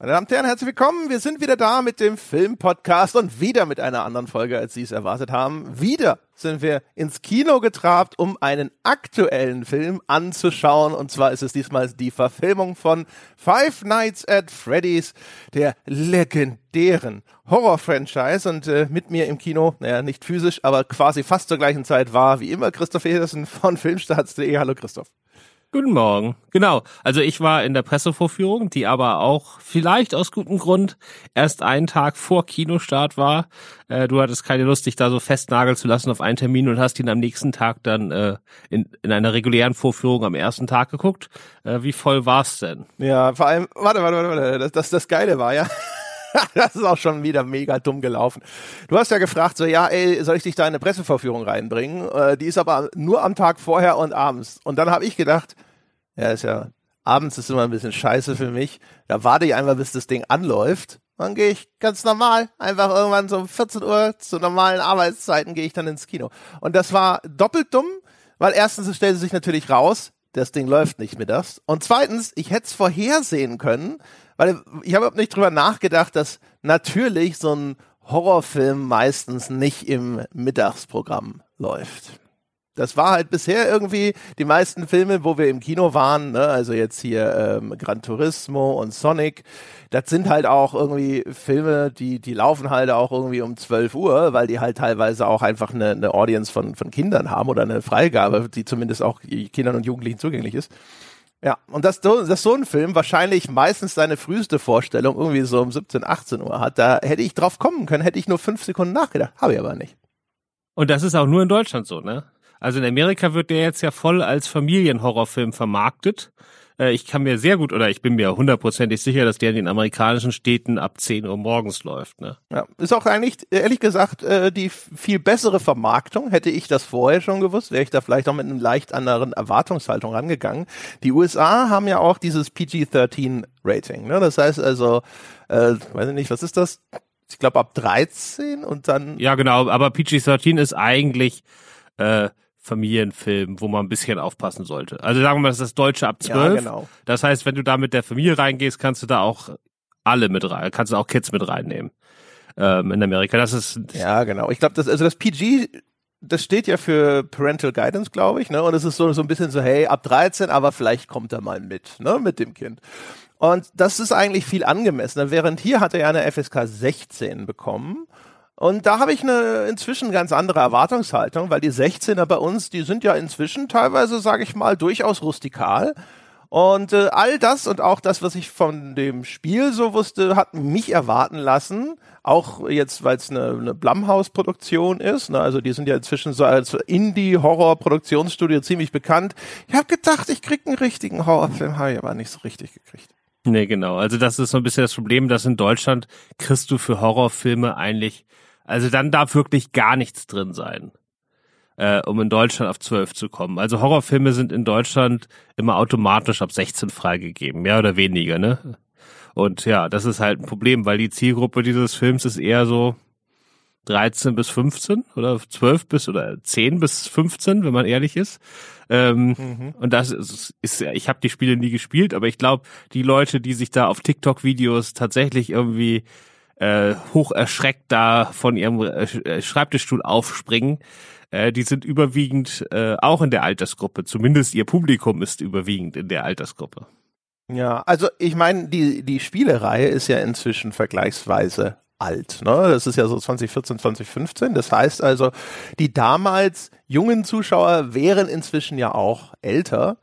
Meine Damen und Herren, herzlich willkommen. Wir sind wieder da mit dem Filmpodcast und wieder mit einer anderen Folge, als Sie es erwartet haben. Wieder sind wir ins Kino getrabt, um einen aktuellen Film anzuschauen. Und zwar ist es diesmal die Verfilmung von Five Nights at Freddy's, der legendären Horror-Franchise. Und äh, mit mir im Kino, naja, nicht physisch, aber quasi fast zur gleichen Zeit war, wie immer, Christoph Edersen von Filmstarts.de. Hallo Christoph. Guten Morgen. Genau. Also ich war in der Pressevorführung, die aber auch vielleicht aus gutem Grund erst einen Tag vor Kinostart war. Äh, du hattest keine Lust, dich da so festnageln zu lassen auf einen Termin und hast ihn am nächsten Tag dann äh, in, in einer regulären Vorführung am ersten Tag geguckt. Äh, wie voll war's denn? Ja, vor allem, warte, warte, warte, warte. Das, das, das Geile war ja. das ist auch schon wieder mega dumm gelaufen. Du hast ja gefragt, so, ja, ey, soll ich dich da in eine Pressevorführung reinbringen? Äh, die ist aber nur am Tag vorher und abends. Und dann habe ich gedacht, ja, ist ja, abends ist immer ein bisschen scheiße für mich. Da warte ich einfach, bis das Ding anläuft. Dann gehe ich ganz normal, einfach irgendwann so um 14 Uhr zu normalen Arbeitszeiten gehe ich dann ins Kino. Und das war doppelt dumm, weil erstens, stellte sich natürlich raus, das Ding läuft nicht mittags. Und zweitens, ich hätte es vorhersehen können, weil ich habe nicht drüber nachgedacht, dass natürlich so ein Horrorfilm meistens nicht im Mittagsprogramm läuft. Das war halt bisher irgendwie die meisten Filme, wo wir im Kino waren, ne? also jetzt hier ähm, Gran Turismo und Sonic, das sind halt auch irgendwie Filme, die, die laufen halt auch irgendwie um 12 Uhr, weil die halt teilweise auch einfach eine, eine Audience von, von Kindern haben oder eine Freigabe, die zumindest auch Kindern und Jugendlichen zugänglich ist. Ja, und dass, dass so ein Film wahrscheinlich meistens seine früheste Vorstellung irgendwie so um 17, 18 Uhr hat, da hätte ich drauf kommen können, hätte ich nur fünf Sekunden nachgedacht. Habe ich aber nicht. Und das ist auch nur in Deutschland so, ne? Also in Amerika wird der jetzt ja voll als Familienhorrorfilm vermarktet. Äh, ich kann mir sehr gut oder ich bin mir hundertprozentig sicher, dass der in den amerikanischen Städten ab 10 Uhr morgens läuft. Ne? Ja, ist auch eigentlich, ehrlich gesagt, äh, die viel bessere Vermarktung. Hätte ich das vorher schon gewusst, wäre ich da vielleicht auch mit einer leicht anderen Erwartungshaltung rangegangen. Die USA haben ja auch dieses PG-13-Rating. Ne? Das heißt also, äh, weiß ich nicht, was ist das? Ich glaube ab 13 und dann. Ja, genau, aber PG-13 ist eigentlich äh, Familienfilm, wo man ein bisschen aufpassen sollte. Also sagen wir mal, das ist das Deutsche ab 12. Ja, genau. Das heißt, wenn du da mit der Familie reingehst, kannst du da auch alle mit rein, kannst du auch Kids mit reinnehmen. Ähm, in Amerika. Das ist. Ja, genau. Ich glaube, das, also das PG, das steht ja für Parental Guidance, glaube ich, ne? Und es ist so, so ein bisschen so, hey, ab 13, aber vielleicht kommt er mal mit, ne, mit dem Kind. Und das ist eigentlich viel angemessener. Während hier hat er ja eine FSK 16 bekommen. Und da habe ich eine inzwischen ganz andere Erwartungshaltung, weil die 16er bei uns, die sind ja inzwischen teilweise, sage ich mal, durchaus rustikal. Und äh, all das und auch das, was ich von dem Spiel so wusste, hat mich erwarten lassen. Auch jetzt, weil es eine, eine Blumhouse-Produktion ist. Ne? Also die sind ja inzwischen so als Indie-Horror-Produktionsstudio ziemlich bekannt. Ich habe gedacht, ich krieg einen richtigen Horrorfilm, habe ich aber nicht so richtig gekriegt. Nee, genau. Also das ist so ein bisschen das Problem, dass in Deutschland kriegst du für Horrorfilme eigentlich also dann darf wirklich gar nichts drin sein, äh, um in Deutschland auf 12 zu kommen. Also Horrorfilme sind in Deutschland immer automatisch ab 16 freigegeben, mehr oder weniger, ne? Und ja, das ist halt ein Problem, weil die Zielgruppe dieses Films ist eher so 13 bis 15 oder 12 bis oder 10 bis 15, wenn man ehrlich ist. Ähm, mhm. Und das ist, ist ich habe die Spiele nie gespielt, aber ich glaube, die Leute, die sich da auf TikTok-Videos tatsächlich irgendwie äh, hoch erschreckt da von ihrem äh, äh, Schreibtischstuhl aufspringen. Äh, die sind überwiegend äh, auch in der Altersgruppe. Zumindest ihr Publikum ist überwiegend in der Altersgruppe. Ja, also ich meine, die, die Spielereihe ist ja inzwischen vergleichsweise alt. Ne? Das ist ja so 2014, 2015. Das heißt also, die damals jungen Zuschauer wären inzwischen ja auch älter.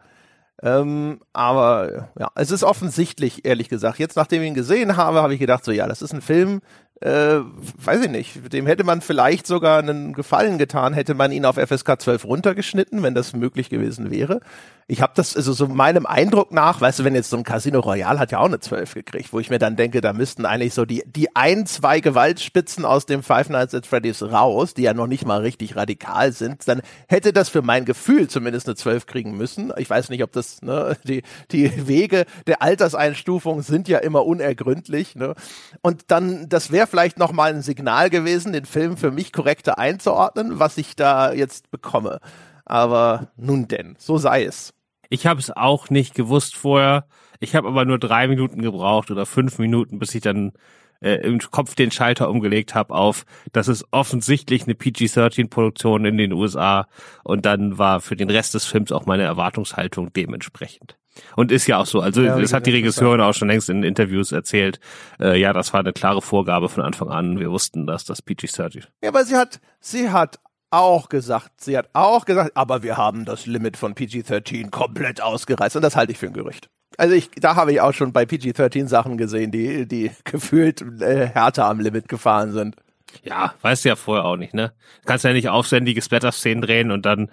Ähm, aber ja, es ist offensichtlich, ehrlich gesagt. Jetzt, nachdem ich ihn gesehen habe, habe ich gedacht, so ja, das ist ein Film, äh, weiß ich nicht, dem hätte man vielleicht sogar einen Gefallen getan, hätte man ihn auf FSK 12 runtergeschnitten, wenn das möglich gewesen wäre. Ich habe das, also so meinem Eindruck nach, weißt du, wenn jetzt so ein Casino Royale hat ja auch eine 12 gekriegt, wo ich mir dann denke, da müssten eigentlich so die, die ein, zwei Gewaltspitzen aus dem Five Nights at Freddy's raus, die ja noch nicht mal richtig radikal sind, dann hätte das für mein Gefühl zumindest eine 12 kriegen müssen. Ich weiß nicht, ob das, ne, die, die Wege der Alterseinstufung sind ja immer unergründlich, ne. Und dann, das wäre vielleicht nochmal ein Signal gewesen, den Film für mich korrekter einzuordnen, was ich da jetzt bekomme. Aber nun denn, so sei es. Ich habe es auch nicht gewusst vorher. Ich habe aber nur drei Minuten gebraucht oder fünf Minuten, bis ich dann äh, im Kopf den Schalter umgelegt habe auf, das ist offensichtlich eine PG-13-Produktion in den USA und dann war für den Rest des Films auch meine Erwartungshaltung dementsprechend. Und ist ja auch so. Also ja, das hat die Regisseurin auch schon längst in Interviews erzählt. Äh, ja, das war eine klare Vorgabe von Anfang an. Wir wussten, dass das PG-13. Ja, aber sie hat, sie hat auch gesagt, sie hat auch gesagt, aber wir haben das Limit von PG-13 komplett ausgereizt und das halte ich für ein Gerücht. Also ich, da habe ich auch schon bei PG-13 Sachen gesehen, die, die gefühlt äh, härter am Limit gefahren sind. Ja, weißt du ja vorher auch nicht, ne? Du kannst ja nicht aufwendige Splatter-Szenen drehen und dann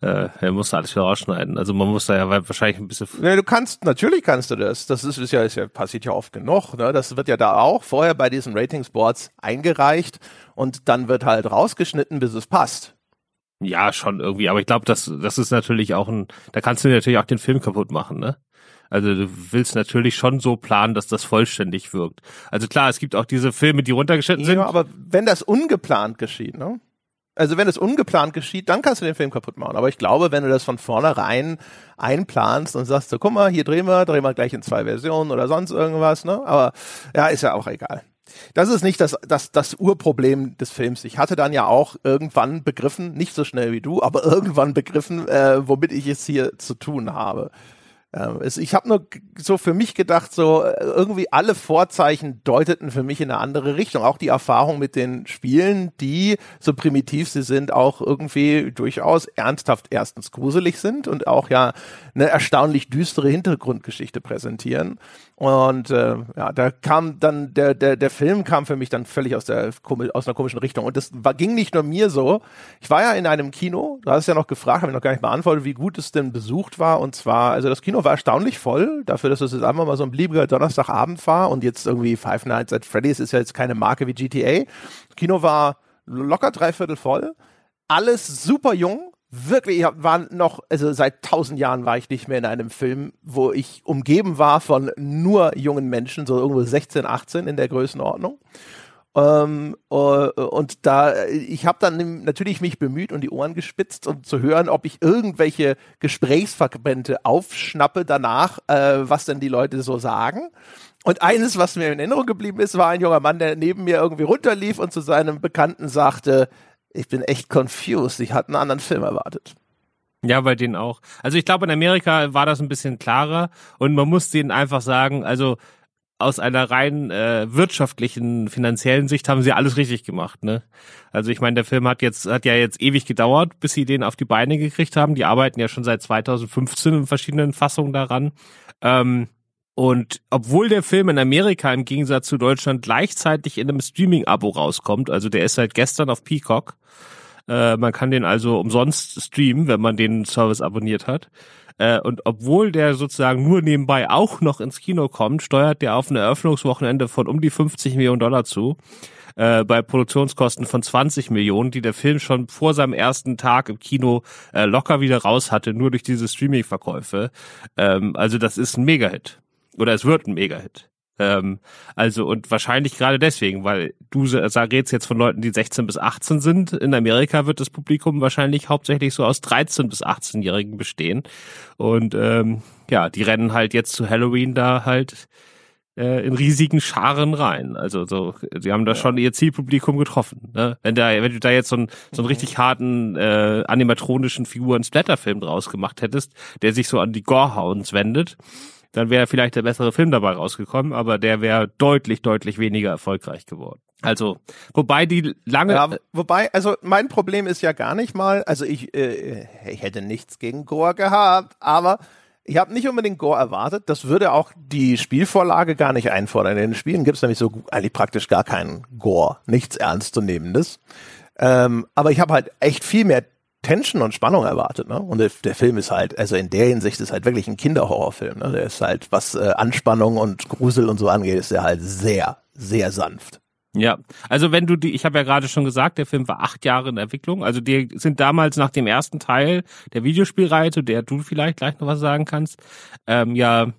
äh, er muss alles wieder rausschneiden. Also man muss da ja wahrscheinlich ein bisschen. Nee, du kannst, natürlich kannst du das. Das ist, ist ja, ist ja, passiert ja oft genug. Ne? Das wird ja da auch vorher bei diesen Ratingsboards eingereicht und dann wird halt rausgeschnitten, bis es passt. Ja, schon irgendwie. Aber ich glaube, das, das ist natürlich auch ein, da kannst du natürlich auch den Film kaputt machen, ne? Also du willst natürlich schon so planen, dass das vollständig wirkt. Also klar, es gibt auch diese Filme, die runtergeschnitten ja, sind. Ja, aber wenn das ungeplant geschieht, ne? Also wenn es ungeplant geschieht, dann kannst du den Film kaputt machen. Aber ich glaube, wenn du das von vornherein einplanst und sagst so, guck mal, hier drehen wir, drehen wir gleich in zwei Versionen oder sonst irgendwas, ne? Aber ja, ist ja auch egal. Das ist nicht das, das, das Urproblem des Films. Ich hatte dann ja auch irgendwann begriffen, nicht so schnell wie du, aber irgendwann begriffen, äh, womit ich es hier zu tun habe. Ähm, ich habe nur so für mich gedacht, so äh, irgendwie alle Vorzeichen deuteten für mich in eine andere Richtung. Auch die Erfahrung mit den Spielen, die so primitiv sie sind, auch irgendwie durchaus ernsthaft erstens gruselig sind und auch ja eine erstaunlich düstere Hintergrundgeschichte präsentieren. Und äh, ja, da kam dann der der der Film kam für mich dann völlig aus der aus einer komischen Richtung und das war, ging nicht nur mir so. Ich war ja in einem Kino, du hast ja noch gefragt, habe ich noch gar nicht beantwortet, wie gut es denn besucht war und zwar also das Kino war erstaunlich voll dafür, dass es jetzt einfach mal so ein beliebiger Donnerstagabend war und jetzt irgendwie Five Nights at Freddy's ist ja jetzt keine Marke wie GTA. Kino war locker dreiviertel voll, alles super jung, wirklich, ich war noch, also seit tausend Jahren war ich nicht mehr in einem Film, wo ich umgeben war von nur jungen Menschen, so irgendwo 16, 18 in der Größenordnung. Ähm, äh, und da, ich habe dann natürlich mich bemüht und die Ohren gespitzt, um zu hören, ob ich irgendwelche Gesprächsfragmente aufschnappe danach, äh, was denn die Leute so sagen. Und eines, was mir in Erinnerung geblieben ist, war ein junger Mann, der neben mir irgendwie runterlief und zu seinem Bekannten sagte, ich bin echt confused. Ich hatte einen anderen Film erwartet. Ja, bei denen auch. Also ich glaube, in Amerika war das ein bisschen klarer und man muss denen einfach sagen, also aus einer rein äh, wirtschaftlichen, finanziellen Sicht haben sie alles richtig gemacht, ne? Also ich meine, der Film hat jetzt hat ja jetzt ewig gedauert, bis sie den auf die Beine gekriegt haben. Die arbeiten ja schon seit 2015 in verschiedenen Fassungen daran. Ähm, und obwohl der Film in Amerika im Gegensatz zu Deutschland gleichzeitig in einem Streaming-Abo rauskommt, also der ist seit gestern auf Peacock, äh, man kann den also umsonst streamen, wenn man den Service abonniert hat. Äh, und obwohl der sozusagen nur nebenbei auch noch ins Kino kommt, steuert der auf ein Eröffnungswochenende von um die 50 Millionen Dollar zu. Äh, bei Produktionskosten von 20 Millionen, die der Film schon vor seinem ersten Tag im Kino äh, locker wieder raus hatte, nur durch diese Streaming-Verkäufe. Ähm, also das ist ein Mega-Hit oder es wird ein Mega-Hit. Ähm, also und wahrscheinlich gerade deswegen, weil du redest jetzt von Leuten, die 16 bis 18 sind. In Amerika wird das Publikum wahrscheinlich hauptsächlich so aus 13 bis 18-Jährigen bestehen. Und ähm, ja, die rennen halt jetzt zu Halloween da halt äh, in riesigen Scharen rein. Also so, sie haben da ja. schon ihr Zielpublikum getroffen. Ne? Wenn da, wenn du da jetzt so einen so einen richtig harten äh, animatronischen Figuren Splatterfilm draus gemacht hättest, der sich so an die Gorehounds wendet, dann wäre vielleicht der bessere Film dabei rausgekommen, aber der wäre deutlich, deutlich weniger erfolgreich geworden. Also, wobei die lange. Ja, wobei, also mein Problem ist ja gar nicht mal, also ich, äh, ich hätte nichts gegen Gore gehabt, aber ich habe nicht unbedingt Gore erwartet. Das würde auch die Spielvorlage gar nicht einfordern. In den Spielen gibt es nämlich so eigentlich praktisch gar keinen Gore, nichts Ernstzunehmendes. Ähm, aber ich habe halt echt viel mehr Tension und Spannung erwartet. Ne? Und der, der, Film ist halt, also in der Hinsicht ist halt wirklich ein Kinderhorrorfilm. Ne? Der ist halt, was äh, Anspannung und Grusel und so angeht, ist der halt sehr, sehr sanft. Ja, also wenn du die, ich habe ja gerade schon gesagt, der Film war acht Jahre in Entwicklung. Also die sind damals nach dem ersten Teil der Videospielreihe, zu der du vielleicht gleich noch was sagen kannst, ähm, ja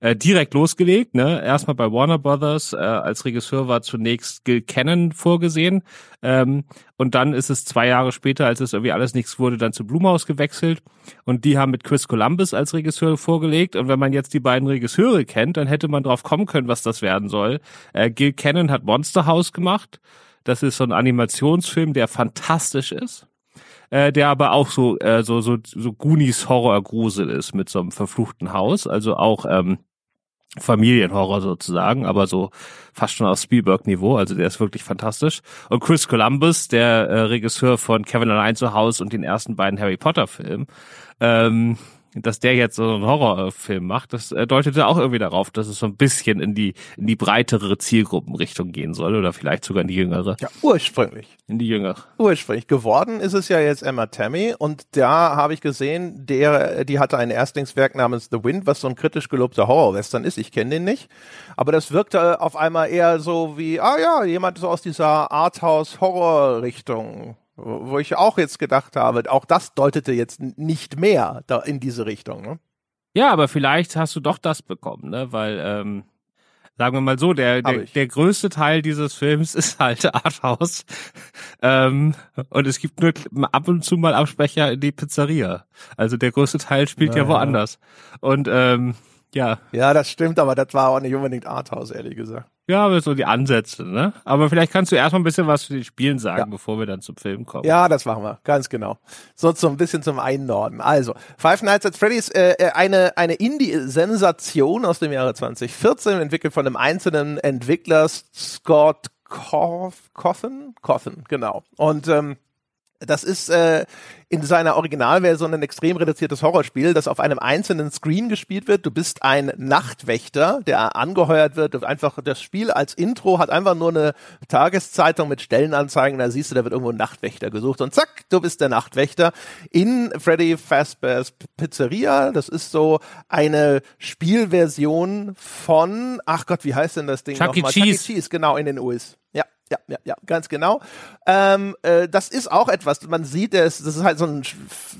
äh, direkt losgelegt. Ne? Erstmal bei Warner Brothers. Äh, als Regisseur war zunächst Gil Cannon vorgesehen. Ähm, und dann ist es zwei Jahre später, als es irgendwie alles nichts wurde, dann zu Blumhaus gewechselt. Und die haben mit Chris Columbus als Regisseur vorgelegt. Und wenn man jetzt die beiden Regisseure kennt, dann hätte man drauf kommen können, was das werden soll. Äh, Gil Cannon hat Monster House gemacht. Das ist so ein Animationsfilm, der fantastisch ist äh, der aber auch so äh, so so so Goonies Horror Grusel ist mit so einem verfluchten Haus, also auch ähm, Familienhorror sozusagen, aber so fast schon auf Spielberg-Niveau, also der ist wirklich fantastisch. Und Chris Columbus, der äh, Regisseur von Kevin allein zu Hause und den ersten beiden Harry Potter-Filmen, ähm, dass der jetzt so einen Horrorfilm macht, das äh, deutete auch irgendwie darauf, dass es so ein bisschen in die in die breitere Zielgruppenrichtung gehen soll oder vielleicht sogar in die jüngere. Ja, ursprünglich. In die jüngere. Ursprünglich. Geworden ist es ja jetzt Emma Tammy und da habe ich gesehen, der, die hatte ein Erstlingswerk namens The Wind, was so ein kritisch gelobter Horrorwestern ist. Ich kenne den nicht. Aber das wirkte auf einmal eher so wie, ah ja, jemand so aus dieser Arthouse-Horror-Richtung wo ich auch jetzt gedacht habe, auch das deutete jetzt nicht mehr da in diese Richtung. Ne? Ja, aber vielleicht hast du doch das bekommen, ne? Weil, ähm, sagen wir mal so, der, der, der größte Teil dieses Films ist halt Arthouse. ähm, und es gibt nur ab und zu mal Absprecher in die Pizzeria. Also der größte Teil spielt naja. ja woanders. Und ähm, ja. Ja, das stimmt, aber das war auch nicht unbedingt Arthouse, ehrlich gesagt. Ja, aber so die Ansätze, ne? Aber vielleicht kannst du erstmal ein bisschen was zu den Spielen sagen, ja. bevor wir dann zum Film kommen. Ja, das machen wir, ganz genau. So, so ein bisschen zum Einnorden. Also, Five Nights at Freddy's, äh, äh eine, eine Indie-Sensation aus dem Jahre 2014, entwickelt von einem einzelnen Entwickler, Scott Cawthon, Cawthon, genau. Und ähm, das ist äh, in seiner Originalversion ein extrem reduziertes Horrorspiel, das auf einem einzelnen Screen gespielt wird. Du bist ein Nachtwächter, der angeheuert wird. Einfach das Spiel als Intro hat einfach nur eine Tageszeitung mit Stellenanzeigen. Da siehst du, da wird irgendwo ein Nachtwächter gesucht und zack, du bist der Nachtwächter in Freddy Fazbear's Pizzeria. Das ist so eine Spielversion von, ach Gott, wie heißt denn das Ding Chuck E. Cheese. Chuck E. Cheese, genau in den US. Ja, ja, ja, ja, ganz genau. Ähm, äh, das ist auch etwas, man sieht es, das ist halt so ein,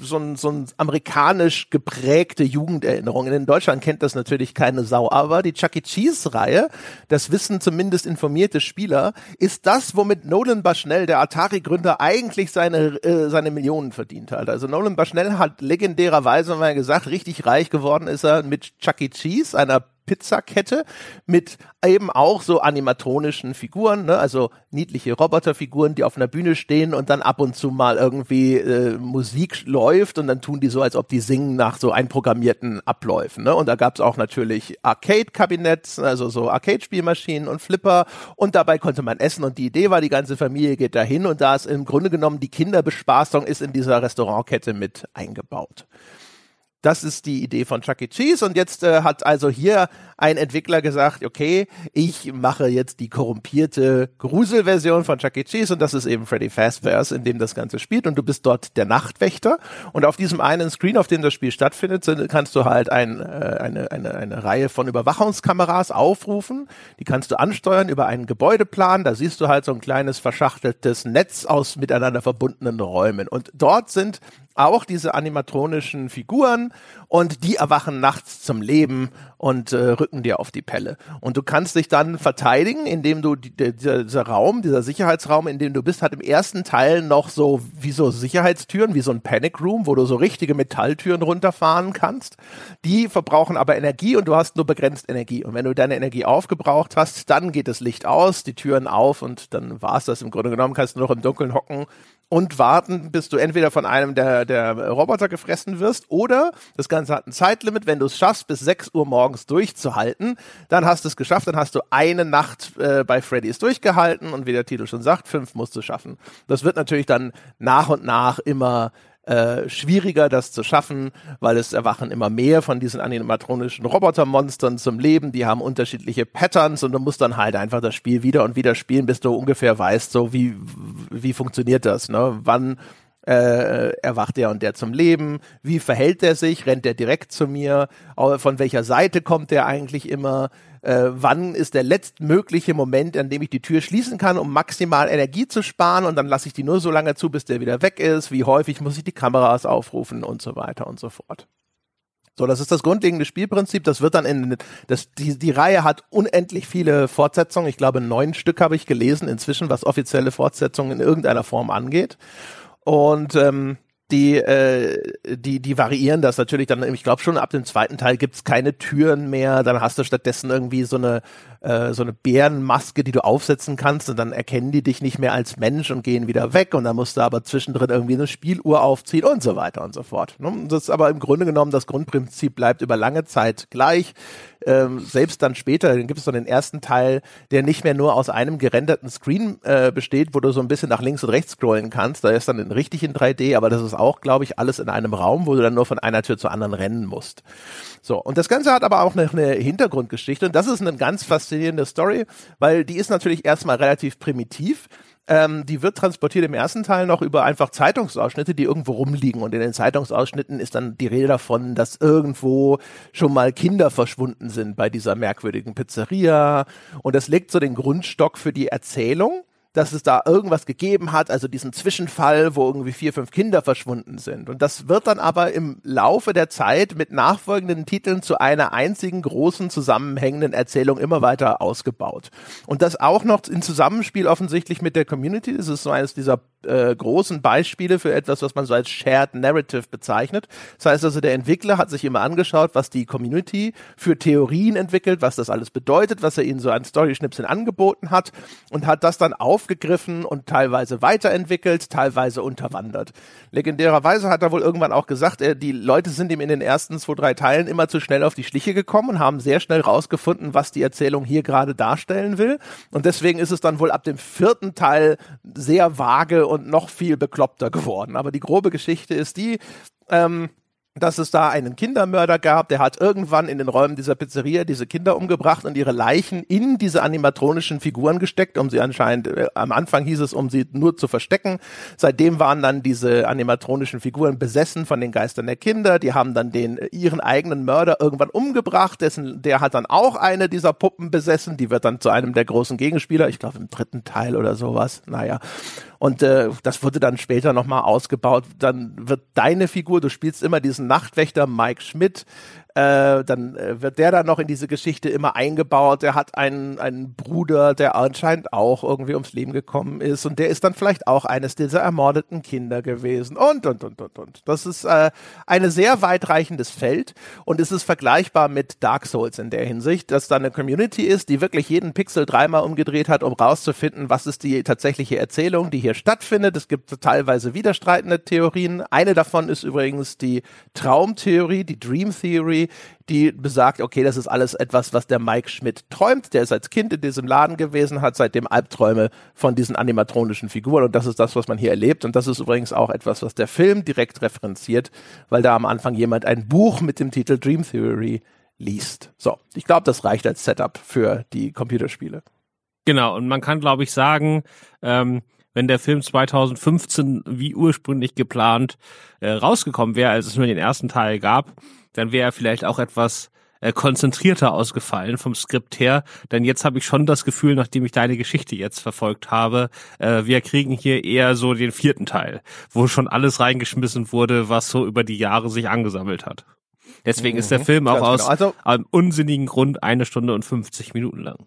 so ein, so ein amerikanisch geprägte Jugenderinnerung. In Deutschland kennt das natürlich keine Sau, aber die Chuck E. Cheese-Reihe, das wissen zumindest informierte Spieler, ist das, womit Nolan Bushnell, der Atari-Gründer, eigentlich seine, äh, seine Millionen verdient hat. Also Nolan Bushnell hat legendärerweise mal gesagt, richtig reich geworden ist er mit Chuck E. Cheese, einer Pizzakette mit eben auch so animatronischen Figuren, ne? also niedliche Roboterfiguren, die auf einer Bühne stehen und dann ab und zu mal irgendwie äh, Musik läuft und dann tun die so, als ob die singen nach so einprogrammierten Abläufen. Ne? Und da gab es auch natürlich Arcade-Kabinetts, also so Arcade-Spielmaschinen und Flipper und dabei konnte man essen und die Idee war, die ganze Familie geht dahin und da ist im Grunde genommen die Kinderbespaßung ist in dieser Restaurantkette mit eingebaut. Das ist die Idee von Chuck E. Cheese. Und jetzt äh, hat also hier ein Entwickler gesagt, okay, ich mache jetzt die korrumpierte Gruselversion von Chuck E. Cheese. Und das ist eben Freddy Fazbear's, in dem das Ganze spielt. Und du bist dort der Nachtwächter. Und auf diesem einen Screen, auf dem das Spiel stattfindet, kannst du halt ein, äh, eine, eine, eine Reihe von Überwachungskameras aufrufen, die kannst du ansteuern über einen Gebäudeplan, da siehst du halt so ein kleines verschachteltes Netz aus miteinander verbundenen Räumen. Und dort sind auch diese animatronischen Figuren und die erwachen nachts zum Leben und äh, rücken dir auf die Pelle. Und du kannst dich dann verteidigen, indem du die, dieser, dieser Raum, dieser Sicherheitsraum, in dem du bist, hat im ersten Teil noch so wie so Sicherheitstüren, wie so ein Panic Room, wo du so richtige Metalltüren runterfahren kannst. Die verbrauchen aber Energie und du hast nur begrenzt Energie. Und wenn du deine Energie aufgebraucht hast, dann geht das Licht aus, die Türen auf und dann war es das im Grunde genommen, kannst du noch im Dunkeln hocken und warten, bis du entweder von einem der, der Roboter gefressen wirst oder das Ganze hat ein Zeitlimit. Wenn du es schaffst, bis 6 Uhr morgens durchzuhalten, dann hast du es geschafft, dann hast du eine Nacht äh, bei Freddy's durchgehalten und wie der Titel schon sagt, fünf musst du schaffen. Das wird natürlich dann nach und nach immer äh, schwieriger, das zu schaffen, weil es erwachen immer mehr von diesen animatronischen Robotermonstern zum Leben. Die haben unterschiedliche Patterns und du musst dann halt einfach das Spiel wieder und wieder spielen, bis du ungefähr weißt, so wie, wie funktioniert das, ne? Wann äh, erwacht der und der zum Leben? Wie verhält er sich? Rennt er direkt zu mir? Von welcher Seite kommt er eigentlich immer? äh, wann ist der letztmögliche Moment, an dem ich die Tür schließen kann, um maximal Energie zu sparen und dann lasse ich die nur so lange zu, bis der wieder weg ist, wie häufig muss ich die Kameras aufrufen und so weiter und so fort. So, das ist das grundlegende Spielprinzip. Das wird dann in das die die Reihe hat unendlich viele Fortsetzungen. Ich glaube neun Stück habe ich gelesen inzwischen, was offizielle Fortsetzungen in irgendeiner Form angeht. Und ähm, die, äh, die, die variieren das natürlich dann, ich glaube schon ab dem zweiten Teil gibt's keine Türen mehr, dann hast du stattdessen irgendwie so eine, äh, so eine Bärenmaske, die du aufsetzen kannst und dann erkennen die dich nicht mehr als Mensch und gehen wieder weg und dann musst du aber zwischendrin irgendwie eine Spieluhr aufziehen und so weiter und so fort. Das ist aber im Grunde genommen, das Grundprinzip bleibt über lange Zeit gleich ähm, selbst dann später, dann gibt es so den ersten Teil, der nicht mehr nur aus einem gerenderten Screen äh, besteht, wo du so ein bisschen nach links und rechts scrollen kannst. Da ist dann in, richtig in 3D, aber das ist auch, glaube ich, alles in einem Raum, wo du dann nur von einer Tür zur anderen rennen musst. So, und das Ganze hat aber auch eine, eine Hintergrundgeschichte und das ist eine ganz faszinierende Story, weil die ist natürlich erstmal relativ primitiv ähm, die wird transportiert im ersten Teil noch über einfach Zeitungsausschnitte, die irgendwo rumliegen. Und in den Zeitungsausschnitten ist dann die Rede davon, dass irgendwo schon mal Kinder verschwunden sind bei dieser merkwürdigen Pizzeria. Und das legt so den Grundstock für die Erzählung dass es da irgendwas gegeben hat, also diesen Zwischenfall, wo irgendwie vier, fünf Kinder verschwunden sind. Und das wird dann aber im Laufe der Zeit mit nachfolgenden Titeln zu einer einzigen großen zusammenhängenden Erzählung immer weiter ausgebaut. Und das auch noch in Zusammenspiel offensichtlich mit der Community. Das ist so eines dieser äh, großen Beispiele für etwas, was man so als Shared Narrative bezeichnet. Das heißt also, der Entwickler hat sich immer angeschaut, was die Community für Theorien entwickelt, was das alles bedeutet, was er ihnen so an Story-Schnipseln angeboten hat und hat das dann aufgegriffen und teilweise weiterentwickelt, teilweise unterwandert. Legendärerweise hat er wohl irgendwann auch gesagt, er, die Leute sind ihm in den ersten zwei, drei Teilen immer zu schnell auf die Schliche gekommen und haben sehr schnell rausgefunden, was die Erzählung hier gerade darstellen will. Und deswegen ist es dann wohl ab dem vierten Teil sehr vage und noch viel bekloppter geworden. Aber die grobe Geschichte ist die, ähm, dass es da einen Kindermörder gab, der hat irgendwann in den Räumen dieser Pizzeria diese Kinder umgebracht und ihre Leichen in diese animatronischen Figuren gesteckt, um sie anscheinend, äh, am Anfang hieß es, um sie nur zu verstecken. Seitdem waren dann diese animatronischen Figuren besessen von den Geistern der Kinder, die haben dann den, äh, ihren eigenen Mörder irgendwann umgebracht, dessen, der hat dann auch eine dieser Puppen besessen, die wird dann zu einem der großen Gegenspieler, ich glaube im dritten Teil oder sowas, naja. Und äh, das wurde dann später nochmal ausgebaut. Dann wird deine Figur, du spielst immer diesen Nachtwächter Mike Schmidt, äh, dann äh, wird der dann noch in diese Geschichte immer eingebaut. Der hat einen, einen Bruder, der anscheinend auch irgendwie ums Leben gekommen ist und der ist dann vielleicht auch eines dieser ermordeten Kinder gewesen und, und, und, und, und. Das ist äh, ein sehr weitreichendes Feld und es ist vergleichbar mit Dark Souls in der Hinsicht, dass da eine Community ist, die wirklich jeden Pixel dreimal umgedreht hat, um rauszufinden, was ist die tatsächliche Erzählung, die hier stattfindet. Es gibt teilweise widerstreitende Theorien. Eine davon ist übrigens die Traumtheorie, die Dream Theory, die besagt, okay, das ist alles etwas, was der Mike Schmidt träumt. Der ist als Kind in diesem Laden gewesen, hat seitdem Albträume von diesen animatronischen Figuren und das ist das, was man hier erlebt. Und das ist übrigens auch etwas, was der Film direkt referenziert, weil da am Anfang jemand ein Buch mit dem Titel Dream Theory liest. So, ich glaube, das reicht als Setup für die Computerspiele. Genau, und man kann, glaube ich, sagen, ähm, wenn der Film 2015 wie ursprünglich geplant äh, rausgekommen wäre, als es nur den ersten Teil gab, dann wäre er vielleicht auch etwas äh, konzentrierter ausgefallen vom Skript her. Denn jetzt habe ich schon das Gefühl, nachdem ich deine Geschichte jetzt verfolgt habe, äh, wir kriegen hier eher so den vierten Teil, wo schon alles reingeschmissen wurde, was so über die Jahre sich angesammelt hat. Deswegen mhm. ist der mhm. Film auch genau. aus also, einem unsinnigen Grund eine Stunde und 50 Minuten lang.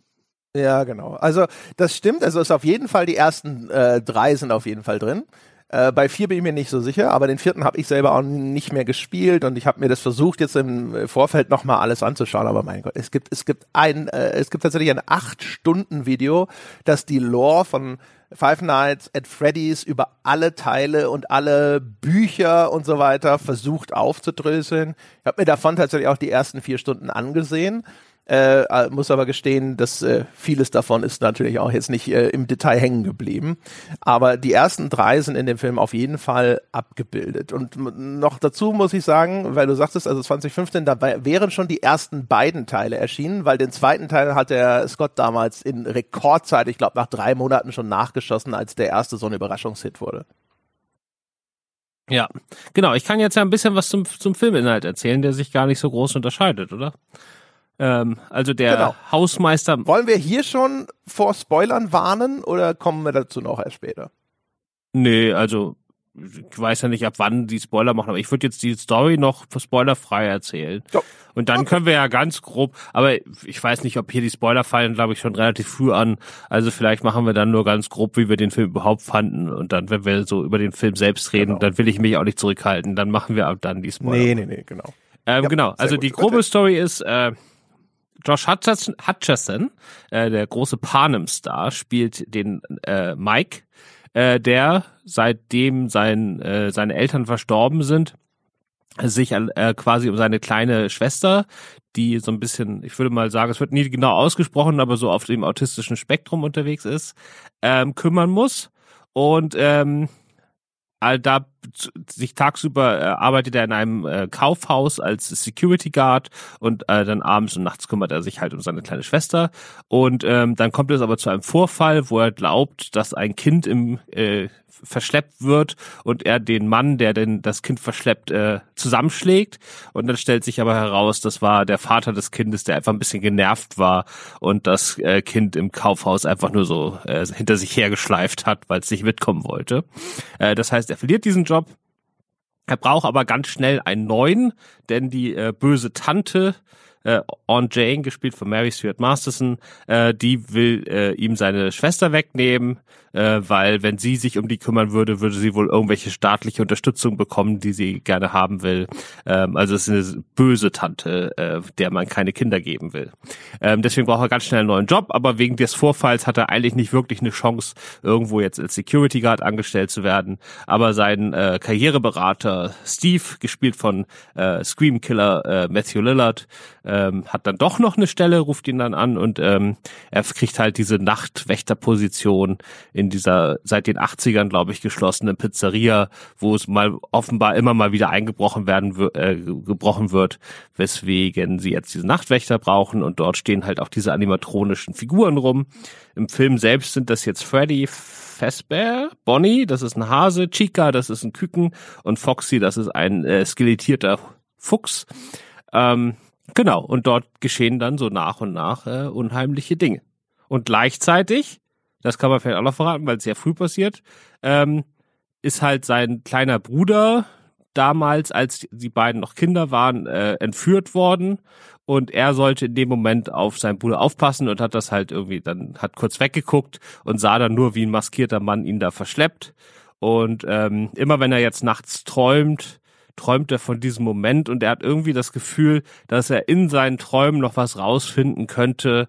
Ja, genau. Also das stimmt. Also ist auf jeden Fall die ersten äh, drei sind auf jeden Fall drin. Äh, bei vier bin ich mir nicht so sicher, aber den vierten habe ich selber auch nicht mehr gespielt und ich habe mir das versucht jetzt im Vorfeld nochmal alles anzuschauen, aber mein Gott, es gibt es gibt ein äh, es gibt tatsächlich ein acht Stunden Video, das die Lore von Five Nights at Freddy's über alle Teile und alle Bücher und so weiter versucht aufzudröseln. Ich habe mir davon tatsächlich auch die ersten vier Stunden angesehen äh, äh, muss aber gestehen, dass äh, vieles davon ist natürlich auch jetzt nicht äh, im Detail hängen geblieben. Aber die ersten drei sind in dem Film auf jeden Fall abgebildet. Und noch dazu muss ich sagen, weil du sagtest, also 2015, dabei wären schon die ersten beiden Teile erschienen, weil den zweiten Teil hat der Scott damals in Rekordzeit, ich glaube nach drei Monaten schon nachgeschossen, als der erste so ein Überraschungshit wurde. Ja, genau. Ich kann jetzt ja ein bisschen was zum, zum Filminhalt erzählen, der sich gar nicht so groß unterscheidet, oder? Ähm, also der genau. Hausmeister. Wollen wir hier schon vor Spoilern warnen oder kommen wir dazu noch erst später? Nee, also ich weiß ja nicht, ab wann die Spoiler machen, aber ich würde jetzt die Story noch spoilerfrei erzählen. Ja. Und dann okay. können wir ja ganz grob, aber ich weiß nicht, ob hier die Spoiler fallen, glaube ich, schon relativ früh an. Also vielleicht machen wir dann nur ganz grob, wie wir den Film überhaupt fanden. Und dann, wenn wir so über den Film selbst reden, genau. dann will ich mich auch nicht zurückhalten. Dann machen wir ab dann die Spoiler. Nee, nee, nee, genau. Ähm, ja, genau, also die grobe Story ist, äh, Josh Hutcherson, äh, der große Panem-Star, spielt den äh, Mike, äh, der seitdem sein, äh, seine Eltern verstorben sind, sich äh, quasi um seine kleine Schwester, die so ein bisschen, ich würde mal sagen, es wird nie genau ausgesprochen, aber so auf dem autistischen Spektrum unterwegs ist, ähm, kümmern muss. Und ähm, all da sich tagsüber äh, arbeitet er in einem äh, Kaufhaus als Security Guard und äh, dann abends und nachts kümmert er sich halt um seine kleine Schwester. Und ähm, dann kommt es aber zu einem Vorfall, wo er glaubt, dass ein Kind im äh, verschleppt wird und er den Mann, der denn das Kind verschleppt, äh, zusammenschlägt. Und dann stellt sich aber heraus, das war der Vater des Kindes, der einfach ein bisschen genervt war und das äh, Kind im Kaufhaus einfach nur so äh, hinter sich hergeschleift hat, weil es nicht mitkommen wollte. Äh, das heißt, er verliert diesen Job. Er braucht aber ganz schnell einen neuen, denn die äh, böse Tante äh, On Jane, gespielt von Mary Stuart Masterson, äh, die will äh, ihm seine Schwester wegnehmen, äh, weil wenn sie sich um die kümmern würde, würde sie wohl irgendwelche staatliche Unterstützung bekommen, die sie gerne haben will. Ähm, also es ist eine böse Tante, äh, der man keine Kinder geben will. Ähm, deswegen braucht er ganz schnell einen neuen Job, aber wegen des Vorfalls hat er eigentlich nicht wirklich eine Chance, irgendwo jetzt als Security Guard angestellt zu werden. Aber sein äh, Karriereberater Steve, gespielt von äh, Scream Killer äh, Matthew Lillard, ähm, hat dann doch noch eine Stelle, ruft ihn dann an und ähm, er kriegt halt diese Nachtwächterposition dieser seit den 80ern, glaube ich, geschlossenen Pizzeria, wo es mal offenbar immer mal wieder eingebrochen werden äh, gebrochen wird, weswegen sie jetzt diese Nachtwächter brauchen und dort stehen halt auch diese animatronischen Figuren rum. Im Film selbst sind das jetzt Freddy, Fazbear, Bonnie, das ist ein Hase, Chica, das ist ein Küken und Foxy, das ist ein äh, skelettierter Fuchs. Ähm, Genau, und dort geschehen dann so nach und nach äh, unheimliche Dinge. Und gleichzeitig, das kann man vielleicht auch noch verraten, weil es sehr früh passiert, ähm, ist halt sein kleiner Bruder damals, als die beiden noch Kinder waren, äh, entführt worden. Und er sollte in dem Moment auf seinen Bruder aufpassen und hat das halt irgendwie dann hat kurz weggeguckt und sah dann nur, wie ein maskierter Mann ihn da verschleppt. Und ähm, immer wenn er jetzt nachts träumt, träumt er von diesem Moment und er hat irgendwie das Gefühl, dass er in seinen Träumen noch was rausfinden könnte,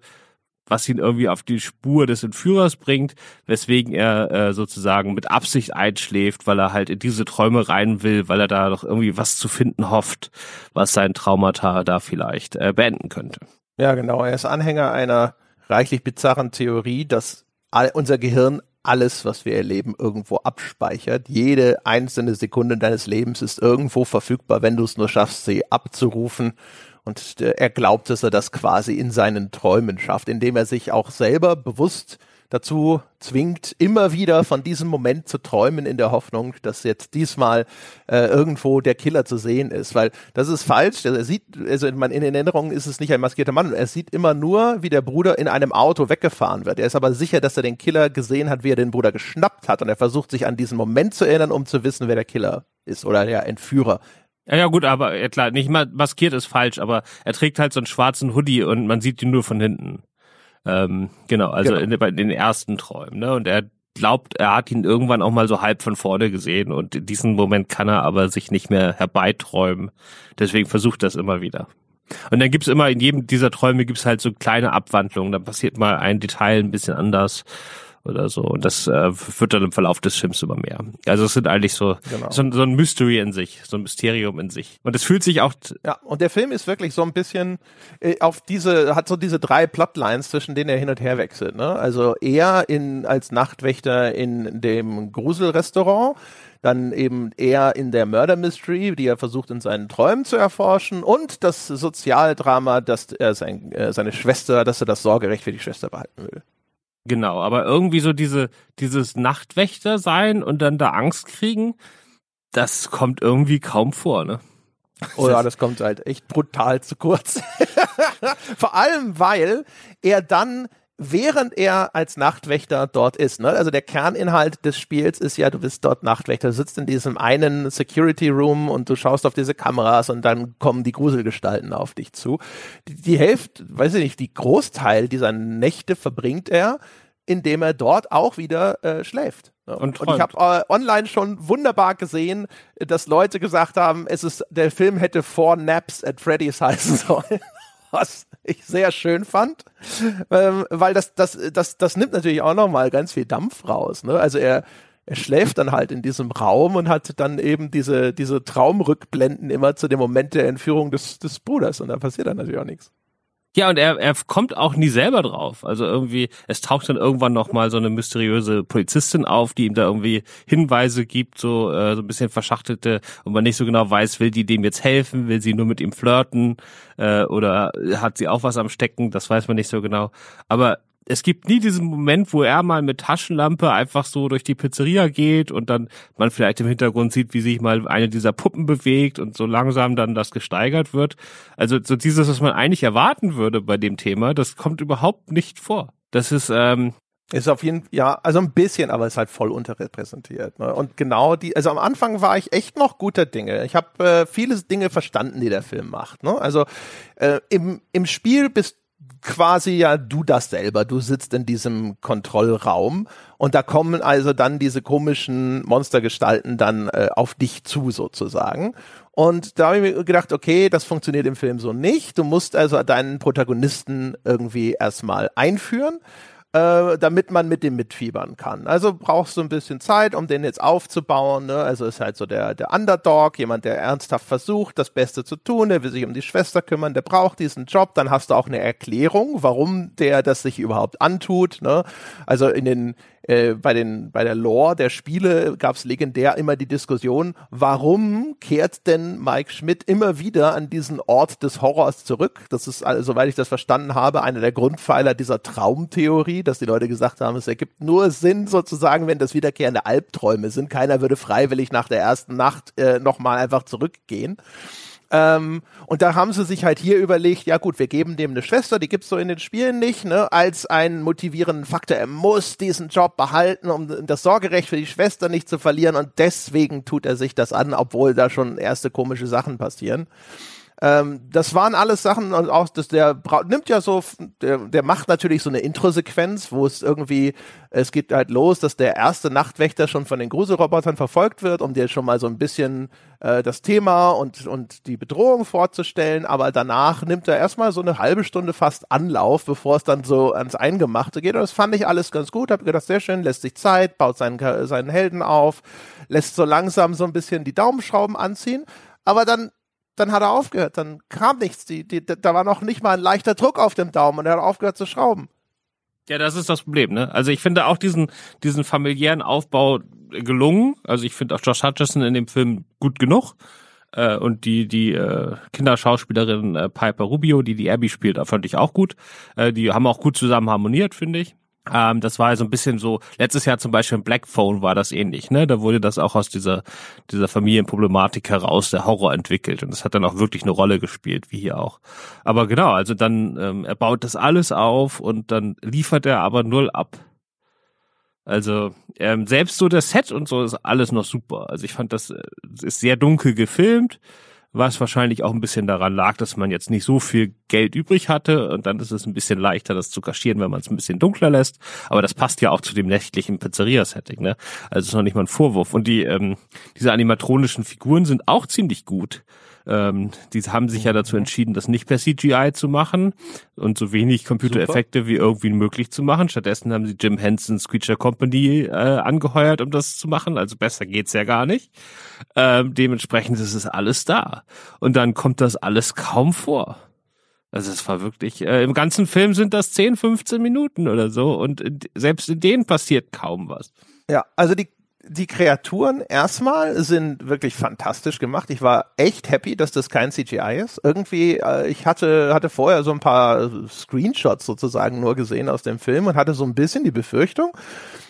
was ihn irgendwie auf die Spur des Entführers bringt, weswegen er äh, sozusagen mit Absicht einschläft, weil er halt in diese Träume rein will, weil er da noch irgendwie was zu finden hofft, was sein Traumata da vielleicht äh, beenden könnte. Ja, genau. Er ist Anhänger einer reichlich bizarren Theorie, dass all unser Gehirn alles, was wir erleben, irgendwo abspeichert. Jede einzelne Sekunde deines Lebens ist irgendwo verfügbar, wenn du es nur schaffst, sie abzurufen. Und äh, er glaubt, dass er das quasi in seinen Träumen schafft, indem er sich auch selber bewusst dazu zwingt, immer wieder von diesem Moment zu träumen, in der Hoffnung, dass jetzt diesmal äh, irgendwo der Killer zu sehen ist. Weil das ist falsch. Er sieht, also in, in Erinnerungen ist es nicht ein maskierter Mann. Er sieht immer nur, wie der Bruder in einem Auto weggefahren wird. Er ist aber sicher, dass er den Killer gesehen hat, wie er den Bruder geschnappt hat. Und er versucht sich an diesen Moment zu erinnern, um zu wissen, wer der Killer ist oder der Entführer. Ja, ja, gut, aber ja, klar, nicht mal maskiert ist falsch, aber er trägt halt so einen schwarzen Hoodie und man sieht ihn nur von hinten. Ähm, genau, also genau. In, in den ersten Träumen. Ne? Und er glaubt, er hat ihn irgendwann auch mal so halb von vorne gesehen und in diesem Moment kann er aber sich nicht mehr herbeiträumen. Deswegen versucht das immer wieder. Und dann gibt's immer in jedem dieser Träume gibt's halt so kleine Abwandlungen. Dann passiert mal ein Detail ein bisschen anders oder so. Und das äh, wird dann im Verlauf des Films immer mehr. Also es sind eigentlich so, genau. so, so, ein Mystery in sich, so ein Mysterium in sich. Und es fühlt sich auch. Ja, und der Film ist wirklich so ein bisschen äh, auf diese, hat so diese drei Plotlines, zwischen denen er hin und her wechselt. Ne? Also er in als Nachtwächter in dem Gruselrestaurant dann eben er in der Murder Mystery, die er versucht in seinen Träumen zu erforschen und das Sozialdrama, dass er sein, äh, seine Schwester, dass er das Sorgerecht für die Schwester behalten will. Genau, aber irgendwie so diese, dieses Nachtwächter sein und dann da Angst kriegen, das kommt irgendwie kaum vor, ne? Oh ja, das kommt halt echt brutal zu kurz. Vor allem, weil er dann während er als Nachtwächter dort ist. Ne? Also der Kerninhalt des Spiels ist ja, du bist dort Nachtwächter, du sitzt in diesem einen Security Room und du schaust auf diese Kameras und dann kommen die Gruselgestalten auf dich zu. Die, die Hälfte, weiß ich nicht, die Großteil dieser Nächte verbringt er, indem er dort auch wieder äh, schläft. Ne? Und, und, ich habe äh, online schon wunderbar gesehen, dass Leute gesagt haben, es ist der Film hätte Four Naps at Freddy's heißen sollen was ich sehr schön fand, ähm, weil das, das, das, das nimmt natürlich auch nochmal ganz viel Dampf raus. Ne? Also er, er schläft dann halt in diesem Raum und hat dann eben diese, diese Traumrückblenden immer zu dem Moment der Entführung des, des Bruders und da passiert dann natürlich auch nichts. Ja, und er, er kommt auch nie selber drauf. Also irgendwie, es taucht dann irgendwann nochmal so eine mysteriöse Polizistin auf, die ihm da irgendwie Hinweise gibt, so, äh, so ein bisschen verschachtelte, und man nicht so genau weiß, will die dem jetzt helfen, will sie nur mit ihm flirten, äh, oder hat sie auch was am Stecken, das weiß man nicht so genau. Aber es gibt nie diesen Moment, wo er mal mit Taschenlampe einfach so durch die Pizzeria geht und dann man vielleicht im Hintergrund sieht, wie sich mal eine dieser Puppen bewegt und so langsam dann das gesteigert wird. Also so dieses, was man eigentlich erwarten würde bei dem Thema, das kommt überhaupt nicht vor. Das ist ähm, ist auf jeden ja, also ein bisschen, aber ist halt voll unterrepräsentiert. Ne? Und genau die, also am Anfang war ich echt noch guter Dinge. Ich habe äh, viele Dinge verstanden, die der Film macht. Ne? Also äh, im, im Spiel bist quasi ja du das selber. Du sitzt in diesem Kontrollraum und da kommen also dann diese komischen Monstergestalten dann äh, auf dich zu sozusagen. Und da habe ich mir gedacht, okay, das funktioniert im Film so nicht. Du musst also deinen Protagonisten irgendwie erstmal einführen äh, damit man mit dem mitfiebern kann. Also brauchst du ein bisschen Zeit, um den jetzt aufzubauen. Ne? Also ist halt so der, der Underdog, jemand, der ernsthaft versucht, das Beste zu tun, der will sich um die Schwester kümmern, der braucht diesen Job. Dann hast du auch eine Erklärung, warum der das sich überhaupt antut. Ne? Also in den äh, bei, den, bei der Lore der Spiele gab es legendär immer die Diskussion, warum kehrt denn Mike Schmidt immer wieder an diesen Ort des Horrors zurück? Das ist, also, soweit ich das verstanden habe, einer der Grundpfeiler dieser Traumtheorie, dass die Leute gesagt haben, es ergibt nur Sinn sozusagen, wenn das wiederkehrende Albträume sind. Keiner würde freiwillig nach der ersten Nacht äh, nochmal einfach zurückgehen. Ähm, und da haben sie sich halt hier überlegt, ja gut, wir geben dem eine Schwester, die gibt's so in den Spielen nicht, ne, als einen motivierenden Faktor. Er muss diesen Job behalten, um das Sorgerecht für die Schwester nicht zu verlieren und deswegen tut er sich das an, obwohl da schon erste komische Sachen passieren. Ähm, das waren alles Sachen und auch dass der nimmt ja so, der, der macht natürlich so eine Intro-Sequenz, wo es irgendwie, es geht halt los, dass der erste Nachtwächter schon von den Gruselrobotern verfolgt wird, um dir schon mal so ein bisschen äh, das Thema und, und die Bedrohung vorzustellen, aber danach nimmt er erstmal so eine halbe Stunde fast Anlauf, bevor es dann so ans Eingemachte geht. Und das fand ich alles ganz gut, habe gedacht, sehr schön, lässt sich Zeit, baut seinen, seinen Helden auf, lässt so langsam so ein bisschen die Daumenschrauben anziehen, aber dann dann hat er aufgehört, dann kam nichts. Die, die, da war noch nicht mal ein leichter Druck auf dem Daumen und er hat aufgehört zu schrauben. Ja, das ist das Problem, ne? Also ich finde auch diesen, diesen familiären Aufbau gelungen. Also ich finde auch Josh Hutcherson in dem Film gut genug. Äh, und die, die äh, Kinderschauspielerin äh, Piper Rubio, die die Abby spielt, fand ich auch gut. Äh, die haben auch gut zusammen harmoniert, finde ich. Ähm, das war so ein bisschen so, letztes Jahr zum Beispiel im Black Phone war das ähnlich, ne? Da wurde das auch aus dieser, dieser Familienproblematik heraus der Horror entwickelt und das hat dann auch wirklich eine Rolle gespielt, wie hier auch. Aber genau, also dann, ähm, er baut das alles auf und dann liefert er aber null ab. Also ähm, selbst so das Set und so ist alles noch super. Also ich fand das äh, ist sehr dunkel gefilmt was wahrscheinlich auch ein bisschen daran lag, dass man jetzt nicht so viel Geld übrig hatte und dann ist es ein bisschen leichter, das zu kaschieren, wenn man es ein bisschen dunkler lässt. Aber das passt ja auch zu dem nächtlichen Pizzeria-Setting, ne? Also ist noch nicht mal ein Vorwurf. Und die ähm, diese animatronischen Figuren sind auch ziemlich gut. Ähm, die haben sich ja dazu entschieden, das nicht per CGI zu machen und so wenig Computereffekte Super. wie irgendwie möglich zu machen. Stattdessen haben sie Jim Henson's Creature Company äh, angeheuert, um das zu machen. Also besser geht's ja gar nicht. Ähm, dementsprechend ist es alles da. Und dann kommt das alles kaum vor. Also es war wirklich, äh, im ganzen Film sind das 10, 15 Minuten oder so und in, selbst in denen passiert kaum was. Ja, also die die Kreaturen erstmal sind wirklich fantastisch gemacht. Ich war echt happy, dass das kein CGI ist. Irgendwie, äh, ich hatte, hatte vorher so ein paar Screenshots sozusagen nur gesehen aus dem Film und hatte so ein bisschen die Befürchtung,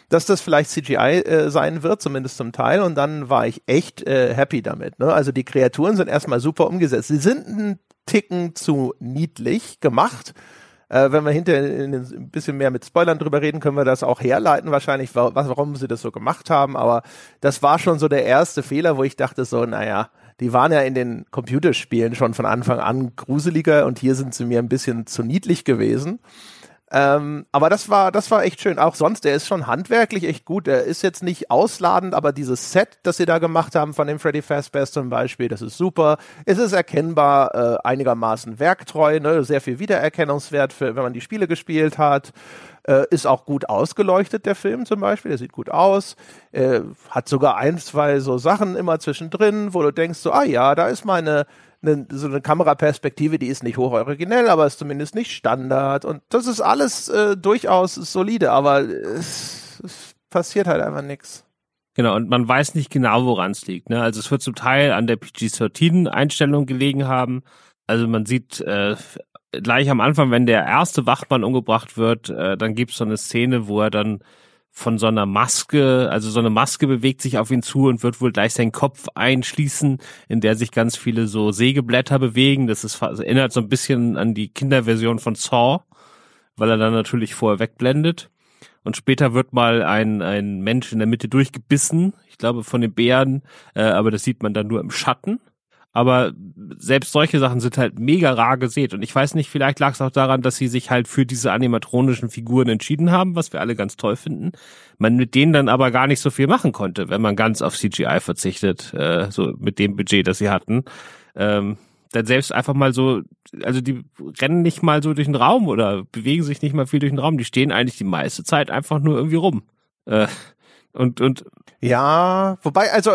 dass das vielleicht CGI äh, sein wird, zumindest zum Teil. Und dann war ich echt äh, happy damit. Ne? Also die Kreaturen sind erstmal super umgesetzt. Sie sind ein Ticken zu niedlich gemacht Äh, wenn wir hinterher ein bisschen mehr mit Spoilern drüber reden, können wir das auch herleiten wahrscheinlich, warum sie das so gemacht haben. Aber das war schon so der erste Fehler, wo ich dachte so, naja, die waren ja in den Computerspielen schon von Anfang an gruseliger und hier sind sie mir ein bisschen zu niedlich gewesen. Ähm, aber das war, das war echt schön. Auch sonst, der ist schon handwerklich echt gut. Der ist jetzt nicht ausladend, aber dieses Set, das sie da gemacht haben von dem Freddy Fazbear zum Beispiel, das ist super. Es ist erkennbar äh, einigermaßen werktreu, ne? sehr viel Wiedererkennungswert, für, wenn man die Spiele gespielt hat. Äh, ist auch gut ausgeleuchtet, der Film zum Beispiel. Der sieht gut aus. Äh, hat sogar ein, zwei so Sachen immer zwischendrin, wo du denkst so, ah ja, da ist meine eine, so eine Kameraperspektive, die ist nicht hoch originell, aber ist zumindest nicht Standard. Und das ist alles äh, durchaus solide, aber es, es passiert halt einfach nichts. Genau, und man weiß nicht genau, woran es liegt. Ne? Also es wird zum Teil an der PG-13-Einstellung gelegen haben. Also man sieht äh, gleich am Anfang, wenn der erste Wachtmann umgebracht wird, äh, dann gibt es so eine Szene, wo er dann von so einer Maske, also so eine Maske bewegt sich auf ihn zu und wird wohl gleich seinen Kopf einschließen, in der sich ganz viele so Sägeblätter bewegen. Das ist, das erinnert so ein bisschen an die Kinderversion von Saw, weil er dann natürlich vorher wegblendet. Und später wird mal ein, ein Mensch in der Mitte durchgebissen, ich glaube von den Bären, äh, aber das sieht man dann nur im Schatten. Aber selbst solche Sachen sind halt mega rar gesät. Und ich weiß nicht, vielleicht lag es auch daran, dass sie sich halt für diese animatronischen Figuren entschieden haben, was wir alle ganz toll finden. Man mit denen dann aber gar nicht so viel machen konnte, wenn man ganz auf CGI verzichtet, äh, so mit dem Budget, das sie hatten. Ähm, dann selbst einfach mal so, also die rennen nicht mal so durch den Raum oder bewegen sich nicht mal viel durch den Raum. Die stehen eigentlich die meiste Zeit einfach nur irgendwie rum. Äh, und, und ja, wobei, also,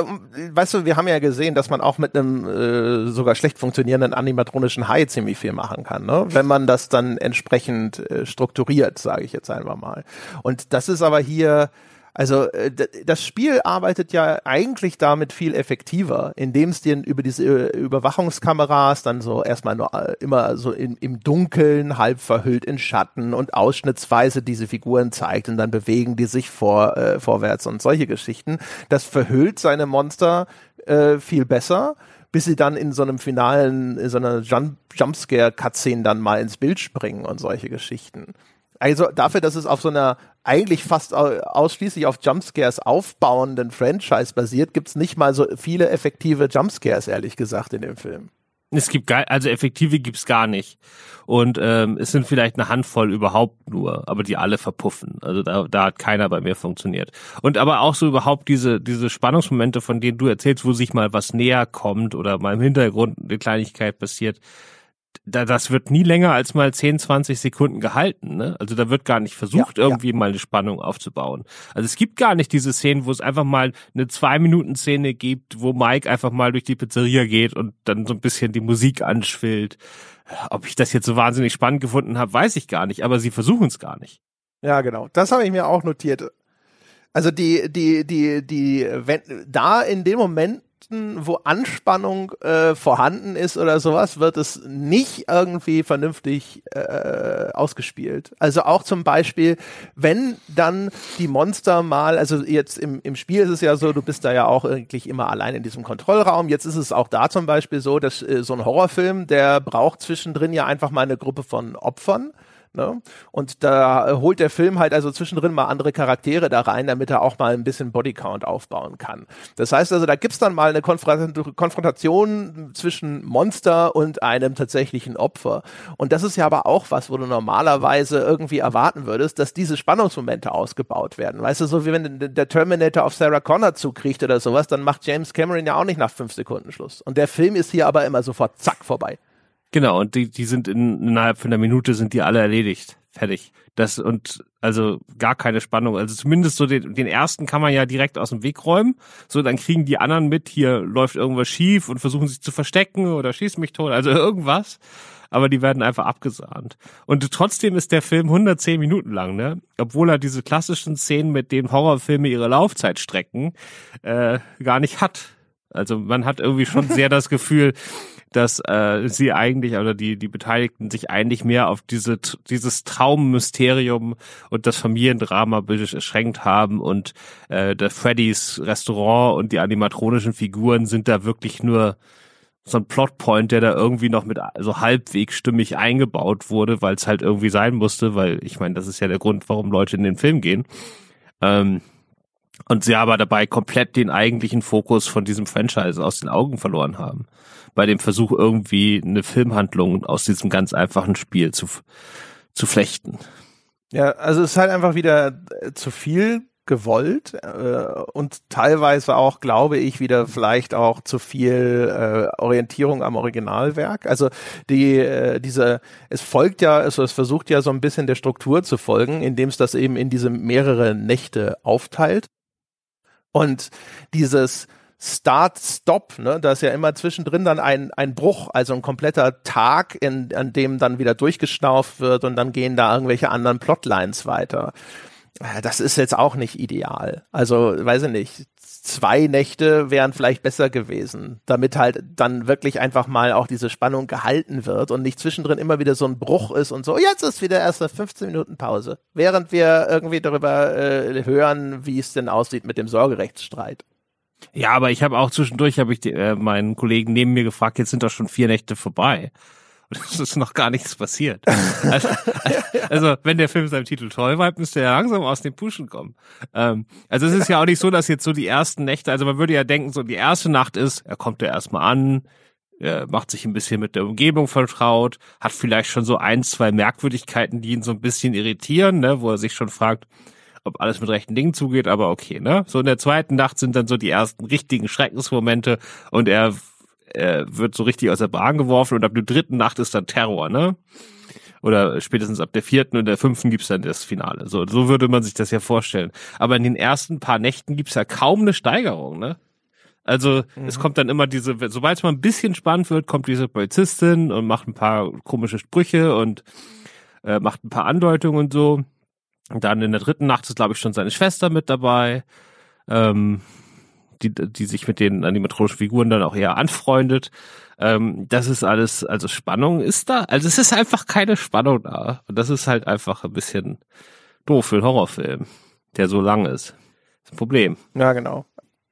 weißt du, wir haben ja gesehen, dass man auch mit einem äh, sogar schlecht funktionierenden animatronischen Hai ziemlich viel machen kann, ne? wenn man das dann entsprechend äh, strukturiert, sage ich jetzt einfach mal. Und das ist aber hier, also äh, das Spiel arbeitet ja eigentlich damit viel effektiver, indem es dir über diese äh, Überwachungskameras dann so erstmal nur äh, immer so in, im Dunkeln, halb verhüllt in Schatten und ausschnittsweise diese Figuren zeigt und dann bewegen die sich vor, äh, vorwärts und solche Geschichten. Das verhüllt seine Monster äh, viel besser bis sie dann in so einem finalen, in so einer Jump Jumpscare-Cutscene dann mal ins Bild springen und solche Geschichten. Also dafür, dass es auf so einer eigentlich fast ausschließlich auf Jumpscares aufbauenden Franchise basiert, gibt's nicht mal so viele effektive Jumpscares, ehrlich gesagt, in dem Film. Es gibt gar, also effektive gibt's gar nicht. Und ähm, es sind vielleicht eine Handvoll überhaupt nur, aber die alle verpuffen. Also da, da hat keiner bei mir funktioniert. Und aber auch so überhaupt diese, diese Spannungsmomente, von denen du erzählst, wo sich mal was näher kommt oder mal im Hintergrund eine Kleinigkeit passiert, da, das wird nie länger als mal 10, 20 Sekunden gehalten. Ne? Also da wird gar nicht versucht, ja, irgendwie ja. mal eine Spannung aufzubauen. Also es gibt gar nicht diese Szenen, wo es einfach mal eine Zwei-Minuten-Szene gibt, wo Mike einfach mal durch die Pizzeria geht und dann so ein bisschen die Musik anschwillt. Ob ich das jetzt so wahnsinnig spannend gefunden habe, weiß ich gar nicht, aber sie versuchen es gar nicht. Ja, genau. Das habe ich mir auch notiert. Also die, die, die, die, wenn, da in dem Moment wo Anspannung äh, vorhanden ist oder sowas, wird es nicht irgendwie vernünftig äh, ausgespielt. Also auch zum Beispiel, wenn dann die Monster mal, also jetzt im, im Spiel ist es ja so, du bist da ja auch eigentlich immer allein in diesem Kontrollraum. Jetzt ist es auch da zum Beispiel so, dass äh, so ein Horrorfilm, der braucht zwischendrin ja einfach mal eine Gruppe von Opfern Ne? Und da holt der Film halt also zwischendrin mal andere Charaktere da rein, damit er auch mal ein bisschen Bodycount aufbauen kann. Das heißt also, da gibt's dann mal eine Konfrontation zwischen Monster und einem tatsächlichen Opfer. Und das ist ja aber auch was, wo du normalerweise irgendwie erwarten würdest, dass diese Spannungsmomente ausgebaut werden. Weißt du, so wie wenn der Terminator auf Sarah Connor zukriegt oder sowas, dann macht James Cameron ja auch nicht nach fünf Sekunden Schluss. Und der Film ist hier aber immer sofort zack vorbei. Genau, und die, die sind in, innerhalb von einer Minute sind die alle erledigt. Fertig. Das und also gar keine Spannung. Also zumindest so den, den ersten kann man ja direkt aus dem Weg räumen. So, dann kriegen die anderen mit, hier läuft irgendwas schief und versuchen sich zu verstecken oder schießen mich tot, also irgendwas. Aber die werden einfach abgesahnt. Und trotzdem ist der Film 110 Minuten lang, ne? Obwohl er diese klassischen Szenen, mit denen Horrorfilme ihre Laufzeit strecken, äh, gar nicht hat. Also man hat irgendwie schon sehr das Gefühl, dass äh, sie eigentlich oder die die Beteiligten sich eigentlich mehr auf diese dieses Traummysterium und das Familiendrama beschränkt haben und äh, der Freddys Restaurant und die animatronischen Figuren sind da wirklich nur so ein Plotpoint, der da irgendwie noch mit so halbwegs stimmig eingebaut wurde, weil es halt irgendwie sein musste, weil ich meine, das ist ja der Grund, warum Leute in den Film gehen. Ähm, und sie aber dabei komplett den eigentlichen Fokus von diesem Franchise aus den Augen verloren haben. Bei dem Versuch irgendwie eine Filmhandlung aus diesem ganz einfachen Spiel zu, zu flechten. Ja, also es ist halt einfach wieder zu viel gewollt äh, und teilweise auch, glaube ich, wieder vielleicht auch zu viel äh, Orientierung am Originalwerk. Also die äh, diese es folgt ja, also es versucht ja so ein bisschen der Struktur zu folgen, indem es das eben in diese mehrere Nächte aufteilt. Und dieses Start, Stop, ne, da ist ja immer zwischendrin dann ein, ein Bruch, also ein kompletter Tag, in, an dem dann wieder durchgeschnauft wird und dann gehen da irgendwelche anderen Plotlines weiter. Äh, das ist jetzt auch nicht ideal. Also, weiß ich nicht, zwei Nächte wären vielleicht besser gewesen, damit halt dann wirklich einfach mal auch diese Spannung gehalten wird und nicht zwischendrin immer wieder so ein Bruch ist und so, jetzt ist wieder erst eine 15 Minuten Pause, während wir irgendwie darüber äh, hören, wie es denn aussieht mit dem Sorgerechtsstreit. Ja, aber ich habe auch zwischendurch, habe ich die, äh, meinen Kollegen neben mir gefragt, jetzt sind doch schon vier Nächte vorbei. Und es ist noch gar nichts passiert. Also, also, wenn der Film seinem Titel treu bleibt, müsste er langsam aus dem Pushen kommen. Ähm, also es ist ja auch nicht so, dass jetzt so die ersten Nächte, also man würde ja denken, so die erste Nacht ist, er kommt ja erstmal an, er macht sich ein bisschen mit der Umgebung vertraut, hat vielleicht schon so ein, zwei Merkwürdigkeiten, die ihn so ein bisschen irritieren, ne, wo er sich schon fragt, ob alles mit rechten Dingen zugeht, aber okay, ne? So in der zweiten Nacht sind dann so die ersten richtigen Schreckensmomente und er er wird so richtig aus der Bahn geworfen und ab der dritten Nacht ist dann Terror, ne? Oder spätestens ab der vierten und der fünften gibt's dann das Finale. So, so würde man sich das ja vorstellen. Aber in den ersten paar Nächten gibt's ja kaum eine Steigerung, ne? Also mhm. es kommt dann immer diese, sobald es mal ein bisschen spannend wird, kommt diese Polizistin und macht ein paar komische Sprüche und äh, macht ein paar Andeutungen und so. Und dann in der dritten Nacht ist, glaube ich, schon seine Schwester mit dabei. Ähm, die, die sich mit den animatronischen Figuren dann auch eher anfreundet. Ähm, das ist alles, also Spannung ist da. Also es ist einfach keine Spannung da. Und das ist halt einfach ein bisschen doof für einen Horrorfilm, der so lang ist. Das ist ein Problem. Ja, genau.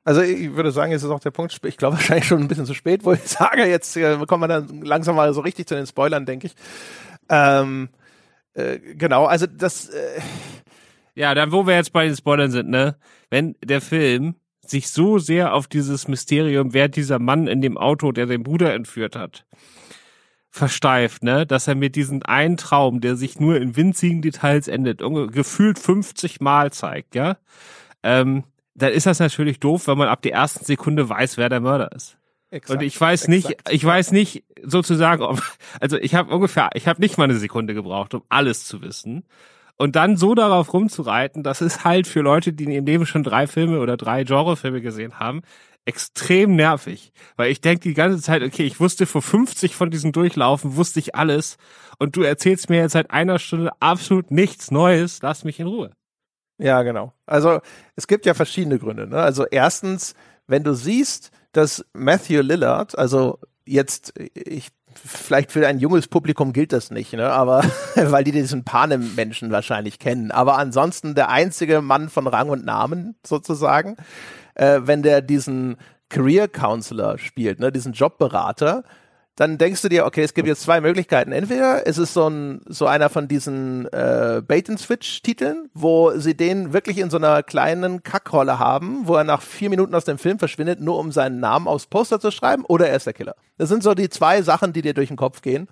Also ich würde sagen, jetzt ist auch der Punkt, ich glaube wahrscheinlich schon ein bisschen zu spät, wo ich sage, jetzt äh, kommen wir dann langsam mal so richtig zu den Spoilern, denke ich. Ähm, äh, genau, also das. Äh ja, dann wo wir jetzt bei den Spoilern sind, ne? Wenn der Film sich so sehr auf dieses Mysterium, wer dieser Mann in dem Auto, der den Bruder entführt hat, versteift, ne, dass er mir diesen einen Traum, der sich nur in winzigen Details endet, gefühlt 50 Mal zeigt, ja, ähm, dann ist das natürlich doof, wenn man ab der ersten Sekunde weiß, wer der Mörder ist. Exakt, und ich weiß nicht, exakt. ich weiß nicht sozusagen, ob, also ich habe ungefähr, ich habe nicht mal eine Sekunde gebraucht, um alles zu wissen. Und dann so darauf rumzureiten, das ist halt für Leute, die in ihrem Leben schon drei Filme oder drei Genrefilme gesehen haben, extrem nervig. Weil ich denke die ganze Zeit, okay, ich wusste vor 50 von diesen Durchlaufen, wusste ich alles. Und du erzählst mir jetzt seit einer Stunde absolut nichts Neues. Lass mich in Ruhe. Ja, genau. Also es gibt ja verschiedene Gründe. Ne? Also erstens, wenn du siehst, dass Matthew Lillard, also jetzt, ich vielleicht für ein junges Publikum gilt das nicht, ne? aber weil die diesen Panem-Menschen wahrscheinlich kennen. Aber ansonsten der einzige Mann von Rang und Namen sozusagen, äh, wenn der diesen Career Counselor spielt, ne? diesen Jobberater, dann denkst du dir, okay, es gibt jetzt zwei Möglichkeiten. Entweder ist es so ein so einer von diesen äh, Bait and Switch Titeln, wo sie den wirklich in so einer kleinen Kackrolle haben, wo er nach vier Minuten aus dem Film verschwindet, nur um seinen Namen aufs Poster zu schreiben, oder er ist der Killer. Das sind so die zwei Sachen, die dir durch den Kopf gehen.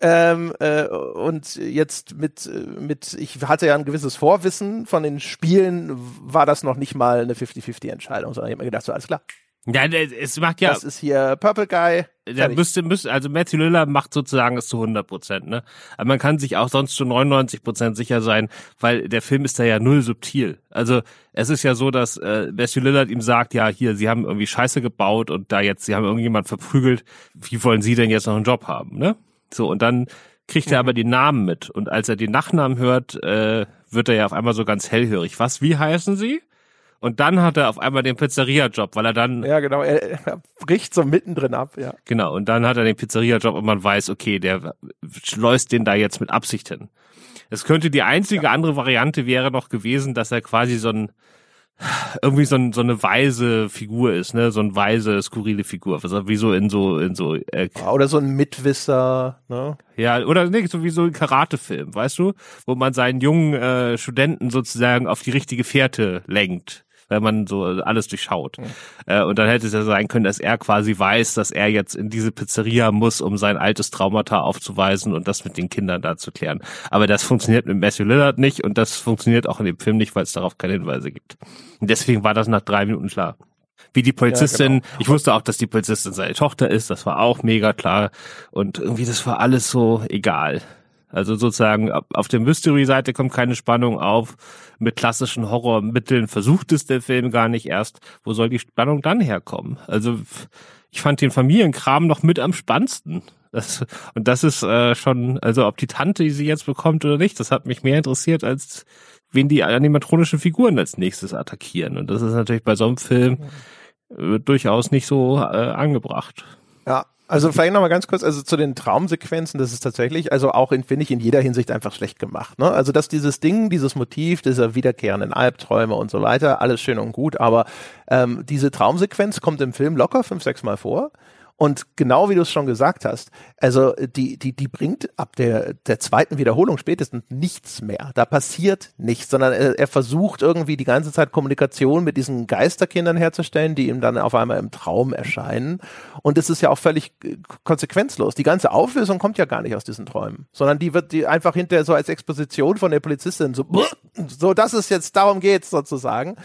Ähm, äh, und jetzt mit, mit, ich hatte ja ein gewisses Vorwissen von den Spielen, war das noch nicht mal eine 50-50-Entscheidung, sondern ich habe mir gedacht, so alles klar, ja, es macht ja. Das ist hier Purple Guy. Da müsste, müsste, also Matthew Lillard macht sozusagen es zu 100 Prozent, ne? Aber man kann sich auch sonst zu 99 Prozent sicher sein, weil der Film ist da ja null subtil. Also es ist ja so, dass äh, Matthew Lillard ihm sagt, ja, hier, sie haben irgendwie Scheiße gebaut und da jetzt, sie haben irgendjemand verprügelt. Wie wollen sie denn jetzt noch einen Job haben, ne? So, und dann kriegt er mhm. aber die Namen mit. Und als er die Nachnamen hört, äh, wird er ja auf einmal so ganz hellhörig. Was, wie heißen sie? Und dann hat er auf einmal den Pizzeria-Job, weil er dann. Ja, genau, er, er bricht so mittendrin ab, ja. Genau, und dann hat er den Pizzeria-Job und man weiß, okay, der schleust den da jetzt mit Absicht hin. Es könnte die einzige ja. andere Variante wäre noch gewesen, dass er quasi so ein, irgendwie so, ein, so eine weise Figur ist, ne, so eine weise, skurrile Figur, also wie so in so in so äh, oder so ein Mitwisser, ne? Ja, oder nee, so wie so ein Karatefilm, weißt du, wo man seinen jungen äh, Studenten sozusagen auf die richtige Fährte lenkt wenn man so alles durchschaut. Mhm. Äh, und dann hätte es ja sein können, dass er quasi weiß, dass er jetzt in diese Pizzeria muss, um sein altes Traumata aufzuweisen und das mit den Kindern da zu klären. Aber das funktioniert mit Matthew Lillard nicht und das funktioniert auch in dem Film nicht, weil es darauf keine Hinweise gibt. Und deswegen war das nach drei Minuten klar wie die Polizistin. Ja, genau. Ich wusste auch, dass die Polizistin seine Tochter ist. Das war auch mega klar. Und irgendwie, das war alles so egal. Also sozusagen auf der Mystery-Seite kommt keine Spannung auf. Mit klassischen Horrormitteln versucht es der Film gar nicht erst. Wo soll die Spannung dann herkommen? Also ich fand den Familienkram noch mit am spannendsten. Das, und das ist äh, schon, also ob die Tante die sie jetzt bekommt oder nicht, das hat mich mehr interessiert, als wen die animatronischen Figuren als nächstes attackieren. Und das ist natürlich bei so einem Film äh, durchaus nicht so äh, angebracht. Ja, also vielleicht nochmal ganz kurz, also zu den Traumsequenzen, das ist tatsächlich, also auch in, finde ich, in jeder Hinsicht einfach schlecht gemacht. Ne? Also dass dieses Ding, dieses Motiv, dieser wiederkehrenden Albträume und so weiter, alles schön und gut, aber ähm, diese Traumsequenz kommt im Film locker fünf, sechs Mal vor. Und genau wie du es schon gesagt hast, also die, die, die bringt ab der, der zweiten Wiederholung spätestens nichts mehr. Da passiert nichts, sondern er, er versucht irgendwie die ganze Zeit Kommunikation mit diesen Geisterkindern herzustellen, die ihm dann auf einmal im Traum erscheinen. Und es ist ja auch völlig äh, konsequenzlos. Die ganze Auflösung kommt ja gar nicht aus diesen Träumen, sondern die wird die einfach hinterher so als Exposition von der Polizistin so, so, das ist jetzt, darum geht's sozusagen.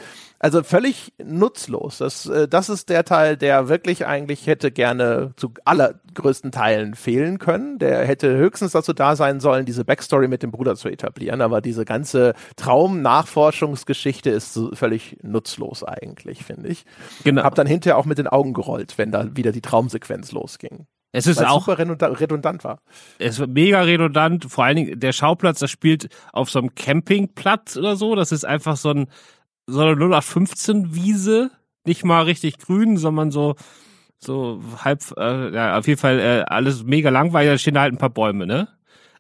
Also völlig nutzlos. Das, äh, das ist der Teil, der wirklich eigentlich hätte gerne zu allergrößten Teilen fehlen können. Der hätte höchstens dazu da sein sollen, diese Backstory mit dem Bruder zu etablieren. Aber diese ganze Traum-Nachforschungsgeschichte ist so völlig nutzlos eigentlich, finde ich. Genau. Hab dann hinterher auch mit den Augen gerollt, wenn da wieder die Traumsequenz losging. Es ist auch super redundant war. Es war mega redundant. Vor allen Dingen der Schauplatz, das spielt auf so einem Campingplatz oder so. Das ist einfach so ein so eine 0815 Wiese, nicht mal richtig grün, sondern so so halb, äh, ja, auf jeden Fall äh, alles mega langweilig, da stehen halt ein paar Bäume, ne?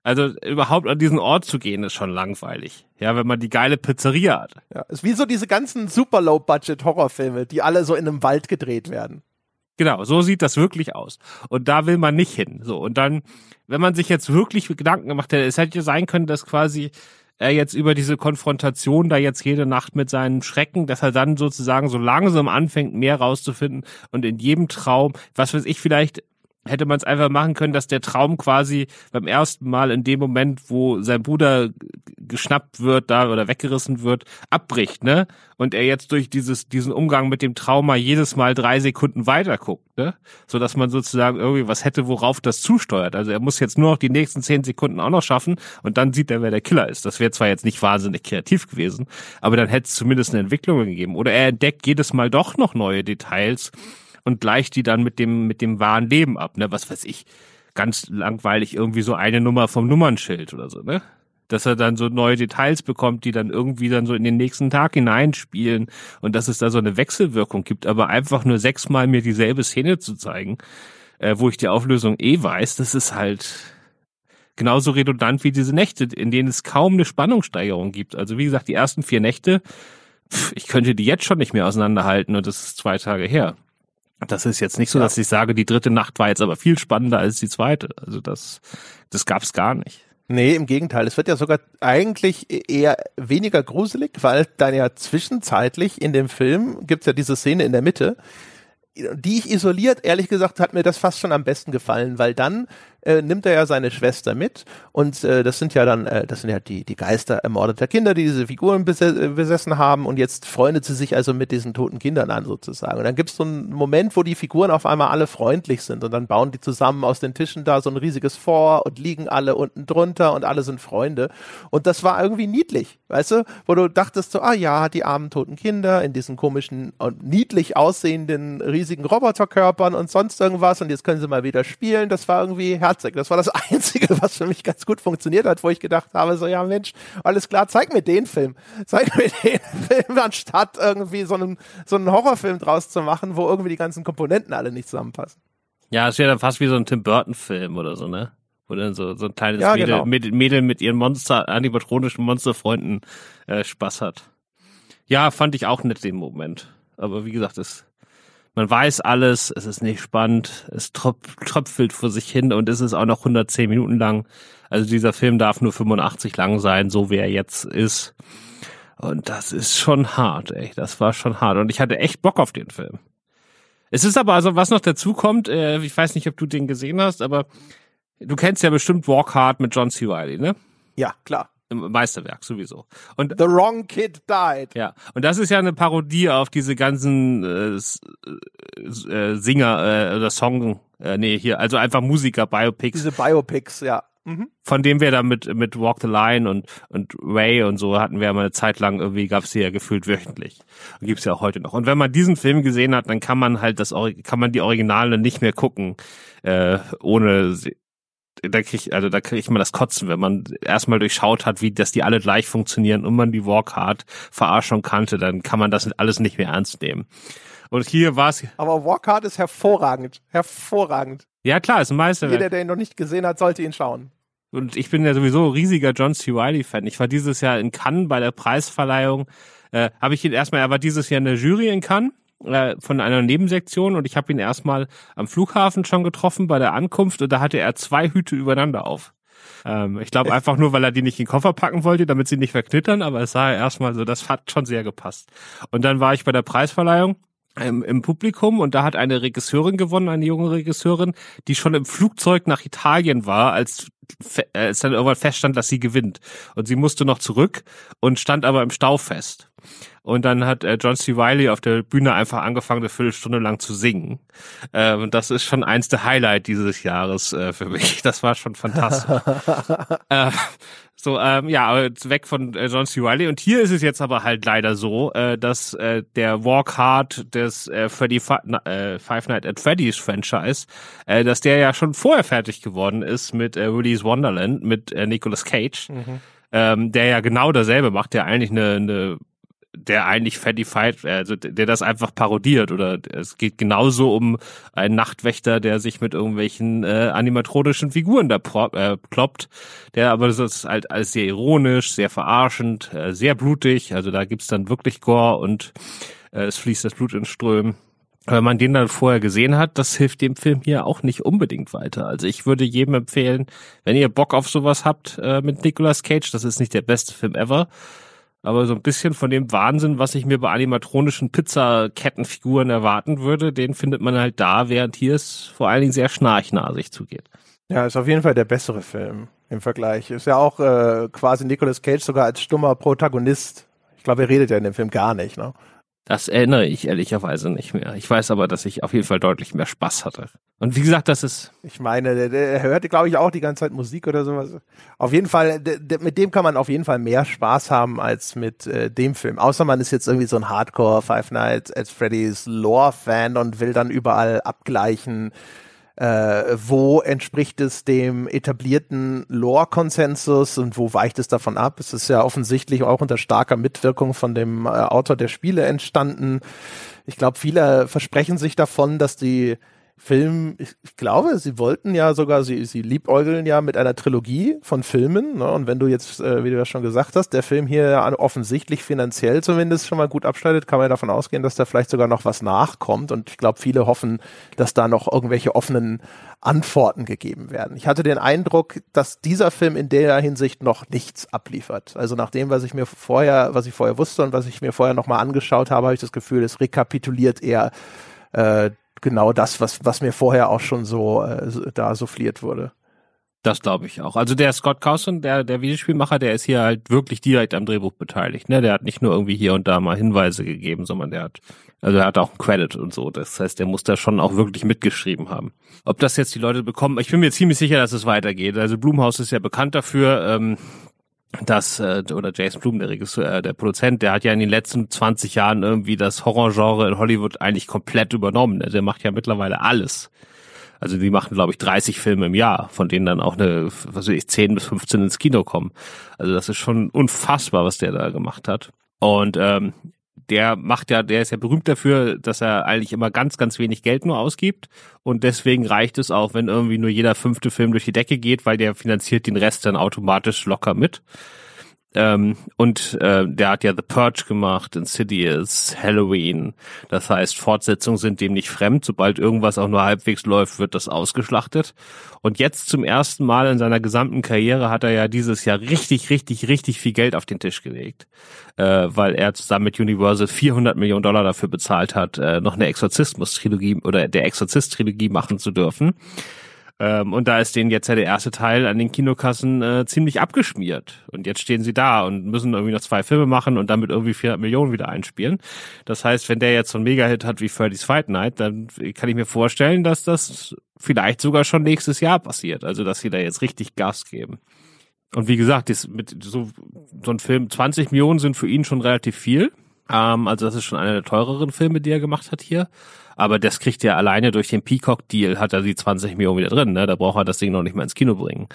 Also überhaupt an diesen Ort zu gehen, ist schon langweilig. Ja, wenn man die geile Pizzeria hat. Ja, ist wie so diese ganzen super Low-Budget Horrorfilme, die alle so in einem Wald gedreht werden. Genau, so sieht das wirklich aus. Und da will man nicht hin. So, und dann, wenn man sich jetzt wirklich Gedanken gemacht hätte, es hätte ja sein können, dass quasi er jetzt über diese Konfrontation da jetzt jede Nacht mit seinen Schrecken, dass er dann sozusagen so langsam anfängt, mehr rauszufinden und in jedem Traum, was weiß ich, vielleicht hätte man es einfach machen können, dass der Traum quasi beim ersten Mal in dem Moment, wo sein Bruder geschnappt wird da oder weggerissen wird, abbricht, ne? Und er jetzt durch dieses diesen Umgang mit dem Trauma jedes Mal drei Sekunden weiter guckt, ne? So dass man sozusagen irgendwie was hätte, worauf das zusteuert. Also er muss jetzt nur noch die nächsten zehn Sekunden auch noch schaffen und dann sieht er, wer der Killer ist. Das wäre zwar jetzt nicht wahnsinnig kreativ gewesen, aber dann hätte es zumindest eine Entwicklung gegeben. Oder er entdeckt jedes Mal doch noch neue Details und gleicht die dann mit dem, mit dem wahren Leben ab, ne? Was weiß ich. Ganz langweilig irgendwie so eine Nummer vom Nummernschild oder so, ne? Dass er dann so neue Details bekommt, die dann irgendwie dann so in den nächsten Tag hineinspielen und dass es da so eine Wechselwirkung gibt, aber einfach nur sechsmal mir dieselbe Szene zu zeigen, äh, wo ich die Auflösung eh weiß, das ist halt genauso redundant wie diese Nächte, in denen es kaum eine Spannungssteigerung gibt. Also wie gesagt, die ersten vier Nächte, pff, ich könnte die jetzt schon nicht mehr auseinanderhalten und das ist zwei Tage her. Das ist jetzt nicht so, dass ich sage, die dritte Nacht war jetzt aber viel spannender als die zweite. Also das, das gab's gar nicht. Nee, im Gegenteil. Es wird ja sogar eigentlich eher weniger gruselig, weil dann ja zwischenzeitlich in dem Film gibt's ja diese Szene in der Mitte, die ich isoliert, ehrlich gesagt, hat mir das fast schon am besten gefallen, weil dann äh, nimmt er ja seine Schwester mit und äh, das sind ja dann, äh, das sind ja die, die Geister ermordeter Kinder, die diese Figuren bese besessen haben und jetzt freundet sie sich also mit diesen toten Kindern an sozusagen. Und dann gibt es so einen Moment, wo die Figuren auf einmal alle freundlich sind und dann bauen die zusammen aus den Tischen da so ein riesiges Vor und liegen alle unten drunter und alle sind Freunde. Und das war irgendwie niedlich, weißt du, wo du dachtest so, ah ja, die armen toten Kinder in diesen komischen und niedlich aussehenden riesigen Roboterkörpern und sonst irgendwas und jetzt können sie mal wieder spielen. Das war irgendwie herzlich Herzig. Das war das Einzige, was für mich ganz gut funktioniert hat, wo ich gedacht habe, so, ja Mensch, alles klar, zeig mir den Film. Zeig mir den Film, anstatt irgendwie so einen, so einen Horrorfilm draus zu machen, wo irgendwie die ganzen Komponenten alle nicht zusammenpassen. Ja, es wäre dann fast wie so ein Tim Burton-Film oder so, ne? Wo dann so, so ein kleines ja, Mädel, genau. Mädel, Mädel mit ihren Monster, animatronischen Monsterfreunden äh, Spaß hat. Ja, fand ich auch nett den Moment. Aber wie gesagt, es, man weiß alles, es ist nicht spannend, es tröp tröpfelt vor sich hin und es ist auch noch 110 Minuten lang. Also dieser Film darf nur 85 lang sein, so wie er jetzt ist. Und das ist schon hart, ey. Das war schon hart. Und ich hatte echt Bock auf den Film. Es ist aber, also was noch dazu kommt, äh, ich weiß nicht, ob du den gesehen hast, aber du kennst ja bestimmt Walk Hard mit John C. Reilly, ne? Ja, klar. Meisterwerk sowieso. Und The Wrong Kid Died. Ja, und das ist ja eine Parodie auf diese ganzen äh, äh, Singer äh, oder Song, äh, nee, hier, also einfach Musiker, Biopics. Diese Biopics, ja. Mhm. Von dem wir da mit, mit Walk the Line und, und Ray und so hatten wir ja mal eine Zeit lang, irgendwie gab es die ja gefühlt wöchentlich. Und gibt's ja auch heute noch. Und wenn man diesen Film gesehen hat, dann kann man halt das, kann man die Originale nicht mehr gucken, äh, ohne, da krieg ich, also da kriege ich immer das Kotzen, wenn man erstmal durchschaut hat, wie, dass die alle gleich funktionieren und man die Walk Hard Verarschung kannte, dann kann man das alles nicht mehr ernst nehmen. Und hier war es. Aber Walk Hard ist hervorragend. Hervorragend. Ja, klar, ist ein Meisterwerk. Jeder, der ihn noch nicht gesehen hat, sollte ihn schauen. Und ich bin ja sowieso riesiger John C. Reilly-Fan. Ich war dieses Jahr in Cannes bei der Preisverleihung. Äh, habe ich ihn erstmal, er war dieses Jahr in der Jury in Cannes äh, von einer Nebensektion und ich habe ihn erstmal am Flughafen schon getroffen bei der Ankunft und da hatte er zwei Hüte übereinander auf. Ähm, ich glaube einfach nur, weil er die nicht in den Koffer packen wollte, damit sie nicht verknittern, aber es sah erstmal so, das hat schon sehr gepasst. Und dann war ich bei der Preisverleihung im, im Publikum und da hat eine Regisseurin gewonnen, eine junge Regisseurin, die schon im Flugzeug nach Italien war, als als dann irgendwann feststand, dass sie gewinnt. Und sie musste noch zurück und stand aber im Stau fest. Und dann hat äh, John C. Wiley auf der Bühne einfach angefangen, eine Viertelstunde lang zu singen. Äh, und das ist schon eins der Highlight dieses Jahres äh, für mich. Das war schon fantastisch. äh, so, ähm, ja, weg von äh, John C. Reilly. Und hier ist es jetzt aber halt leider so, äh, dass äh, der Walk Hard des äh, Freddy Fa äh, Five Nights at Freddy's Franchise, äh, dass der ja schon vorher fertig geworden ist mit äh, Willy's Wonderland, mit äh, Nicolas Cage. Mhm. Ähm, der ja genau dasselbe macht, der eigentlich eine, eine der eigentlich Fatty Fight, also der das einfach parodiert oder es geht genauso um einen Nachtwächter, der sich mit irgendwelchen äh, animatronischen Figuren da äh, ploppt, der aber das ist halt alles sehr ironisch, sehr verarschend, äh, sehr blutig, also da gibt's dann wirklich Gore und äh, es fließt das Blut in Strömen. Wenn man den dann vorher gesehen hat, das hilft dem Film hier auch nicht unbedingt weiter. Also ich würde jedem empfehlen, wenn ihr Bock auf sowas habt äh, mit Nicolas Cage, das ist nicht der beste Film ever, aber so ein bisschen von dem Wahnsinn, was ich mir bei animatronischen Pizzakettenfiguren erwarten würde, den findet man halt da, während hier es vor allen Dingen sehr schnarchnasig zugeht. Ja, ist auf jeden Fall der bessere Film im Vergleich. Ist ja auch äh, quasi Nicolas Cage sogar als stummer Protagonist. Ich glaube, er redet ja in dem Film gar nicht, ne? Das erinnere ich ehrlicherweise nicht mehr. Ich weiß aber, dass ich auf jeden Fall deutlich mehr Spaß hatte. Und wie gesagt, das ist. Ich meine, der, der hörte, glaube ich, auch die ganze Zeit Musik oder sowas. Auf jeden Fall, der, der, mit dem kann man auf jeden Fall mehr Spaß haben als mit äh, dem Film. Außer man ist jetzt irgendwie so ein Hardcore Five Nights at Freddy's Lore-Fan und will dann überall abgleichen äh, wo entspricht es dem etablierten Lore-Konsensus und wo weicht es davon ab? Es ist ja offensichtlich auch unter starker Mitwirkung von dem äh, Autor der Spiele entstanden. Ich glaube, viele versprechen sich davon, dass die Film, ich, ich, glaube, sie wollten ja sogar, sie, sie liebäugeln ja mit einer Trilogie von Filmen. Ne? Und wenn du jetzt, äh, wie du ja schon gesagt hast, der Film hier offensichtlich finanziell zumindest schon mal gut abschneidet, kann man ja davon ausgehen, dass da vielleicht sogar noch was nachkommt. Und ich glaube, viele hoffen, dass da noch irgendwelche offenen Antworten gegeben werden. Ich hatte den Eindruck, dass dieser Film in der Hinsicht noch nichts abliefert. Also nach dem, was ich mir vorher, was ich vorher wusste und was ich mir vorher nochmal angeschaut habe, habe ich das Gefühl, es rekapituliert eher äh, genau das, was, was mir vorher auch schon so äh, da souffliert wurde. Das glaube ich auch. Also der Scott Carson, der, der Videospielmacher, der ist hier halt wirklich direkt am Drehbuch beteiligt. Ne? Der hat nicht nur irgendwie hier und da mal Hinweise gegeben, sondern der hat, also er hat auch einen Credit und so. Das heißt, der muss da schon auch wirklich mitgeschrieben haben. Ob das jetzt die Leute bekommen, ich bin mir ziemlich sicher, dass es weitergeht. Also Blumhaus ist ja bekannt dafür, ähm, dass äh, oder Jason Blum, der Regisseur, äh, der Produzent, der hat ja in den letzten 20 Jahren irgendwie das Horrorgenre in Hollywood eigentlich komplett übernommen. Ne? Der macht ja mittlerweile alles. Also die machen, glaube ich, 30 Filme im Jahr, von denen dann auch eine, was weiß ich, 10 bis 15 ins Kino kommen. Also das ist schon unfassbar, was der da gemacht hat. Und ähm, der macht ja, der ist ja berühmt dafür, dass er eigentlich immer ganz, ganz wenig Geld nur ausgibt. Und deswegen reicht es auch, wenn irgendwie nur jeder fünfte Film durch die Decke geht, weil der finanziert den Rest dann automatisch locker mit. Ähm, und äh, der hat ja The Purge gemacht, Insidious, Halloween. Das heißt, Fortsetzungen sind dem nicht fremd. Sobald irgendwas auch nur halbwegs läuft, wird das ausgeschlachtet. Und jetzt zum ersten Mal in seiner gesamten Karriere hat er ja dieses Jahr richtig, richtig, richtig viel Geld auf den Tisch gelegt, äh, weil er zusammen mit Universal 400 Millionen Dollar dafür bezahlt hat, äh, noch eine Exorzismus-Trilogie oder der Exorzist-Trilogie machen zu dürfen. Ähm, und da ist denen jetzt ja der erste Teil an den Kinokassen äh, ziemlich abgeschmiert. Und jetzt stehen sie da und müssen irgendwie noch zwei Filme machen und damit irgendwie 400 Millionen wieder einspielen. Das heißt, wenn der jetzt so einen Mega-Hit hat wie Freddy's Fight Night, dann kann ich mir vorstellen, dass das vielleicht sogar schon nächstes Jahr passiert. Also, dass sie da jetzt richtig Gas geben. Und wie gesagt, das mit so, so ein Film, 20 Millionen sind für ihn schon relativ viel. Ähm, also das ist schon einer der teureren Filme, die er gemacht hat hier. Aber das kriegt er alleine durch den Peacock-Deal, hat er die 20 Millionen wieder drin. Ne? Da braucht er das Ding noch nicht mal ins Kino bringen.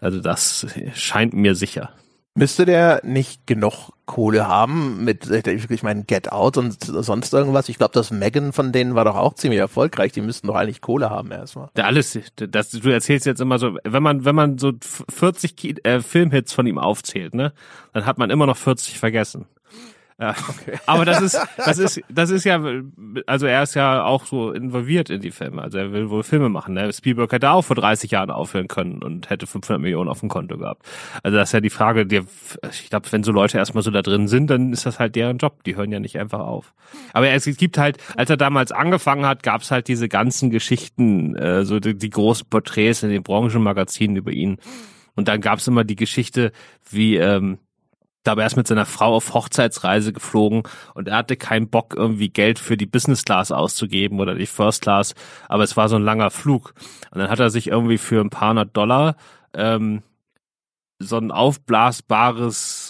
Also das scheint mir sicher. Müsste der nicht genug Kohle haben mit, ich meine, Get Out und sonst irgendwas? Ich glaube, das Megan von denen war doch auch ziemlich erfolgreich. Die müssten doch eigentlich Kohle haben erstmal. Ja, alles, das, du erzählst jetzt immer so, wenn man, wenn man so 40 äh, Filmhits von ihm aufzählt, ne, dann hat man immer noch 40 vergessen. Ja. Okay. Aber das ist, das ist, das ist ja, also er ist ja auch so involviert in die Filme. Also er will wohl Filme machen. Ne? Spielberg hätte auch vor 30 Jahren aufhören können und hätte 500 Millionen auf dem Konto gehabt. Also das ist ja die Frage, die, ich glaube, wenn so Leute erstmal so da drin sind, dann ist das halt deren Job. Die hören ja nicht einfach auf. Aber es gibt halt, als er damals angefangen hat, gab es halt diese ganzen Geschichten, äh, so die, die großen Porträts in den Branchenmagazinen über ihn. Und dann gab es immer die Geschichte, wie ähm, glaube, er ist mit seiner Frau auf Hochzeitsreise geflogen und er hatte keinen Bock, irgendwie Geld für die Business Class auszugeben oder die First Class, aber es war so ein langer Flug. Und dann hat er sich irgendwie für ein paar hundert Dollar ähm, so ein aufblasbares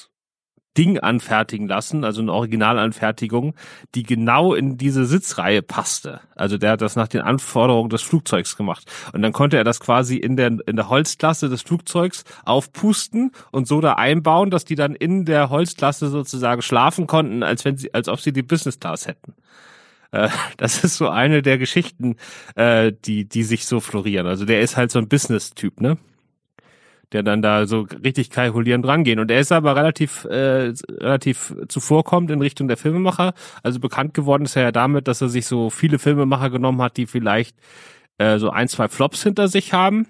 Ding anfertigen lassen, also eine Originalanfertigung, die genau in diese Sitzreihe passte. Also der hat das nach den Anforderungen des Flugzeugs gemacht. Und dann konnte er das quasi in der, in der Holzklasse des Flugzeugs aufpusten und so da einbauen, dass die dann in der Holzklasse sozusagen schlafen konnten, als wenn sie, als ob sie die Business Class hätten. Äh, das ist so eine der Geschichten, äh, die, die sich so florieren. Also der ist halt so ein Business-Typ, ne? Der dann da so richtig kalkulierend rangehen. Und er ist aber relativ, äh, relativ zuvorkommt in Richtung der Filmemacher. Also bekannt geworden ist er ja damit, dass er sich so viele Filmemacher genommen hat, die vielleicht äh, so ein, zwei Flops hinter sich haben,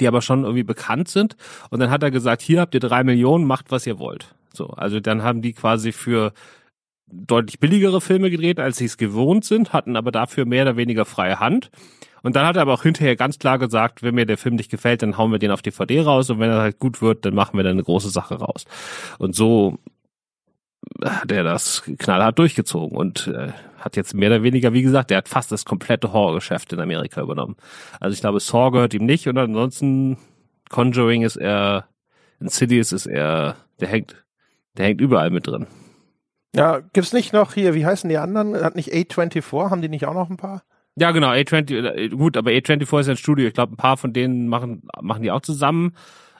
die aber schon irgendwie bekannt sind. Und dann hat er gesagt, hier habt ihr drei Millionen, macht was ihr wollt. So, also dann haben die quasi für deutlich billigere Filme gedreht, als sie es gewohnt sind, hatten aber dafür mehr oder weniger freie Hand und dann hat er aber auch hinterher ganz klar gesagt, wenn mir der Film nicht gefällt, dann hauen wir den auf DVD raus und wenn er halt gut wird, dann machen wir dann eine große Sache raus. Und so hat er das knallhart durchgezogen und äh, hat jetzt mehr oder weniger, wie gesagt, der hat fast das komplette Horrorgeschäft in Amerika übernommen. Also ich glaube, Saw gehört ihm nicht und ansonsten Conjuring ist er, Insidious ist er, der hängt, der hängt überall mit drin. Ja, gibt's nicht noch hier, wie heißen die anderen? Hat nicht A24, haben die nicht auch noch ein paar? Ja, genau, A20, äh, gut, aber A24 ist ja ein Studio. Ich glaube, ein paar von denen machen, machen die auch zusammen.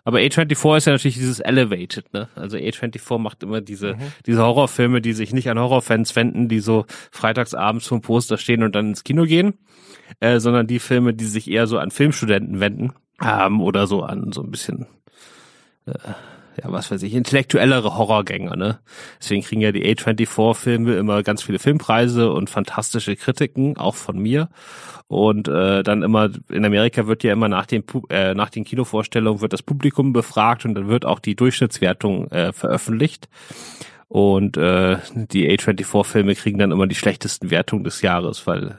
Aber A24 ist ja natürlich dieses Elevated, ne? Also A24 macht immer diese, mhm. diese Horrorfilme, die sich nicht an Horrorfans wenden, die so freitagsabends vom Poster stehen und dann ins Kino gehen, äh, sondern die Filme, die sich eher so an Filmstudenten wenden, ähm, oder so an so ein bisschen, äh, ja, was weiß ich, intellektuellere Horrorgänger, ne? Deswegen kriegen ja die A24-Filme immer ganz viele Filmpreise und fantastische Kritiken, auch von mir. Und äh, dann immer, in Amerika wird ja immer nach den, äh, nach den Kinovorstellungen wird das Publikum befragt und dann wird auch die Durchschnittswertung äh, veröffentlicht. Und äh, die A24-Filme kriegen dann immer die schlechtesten Wertungen des Jahres, weil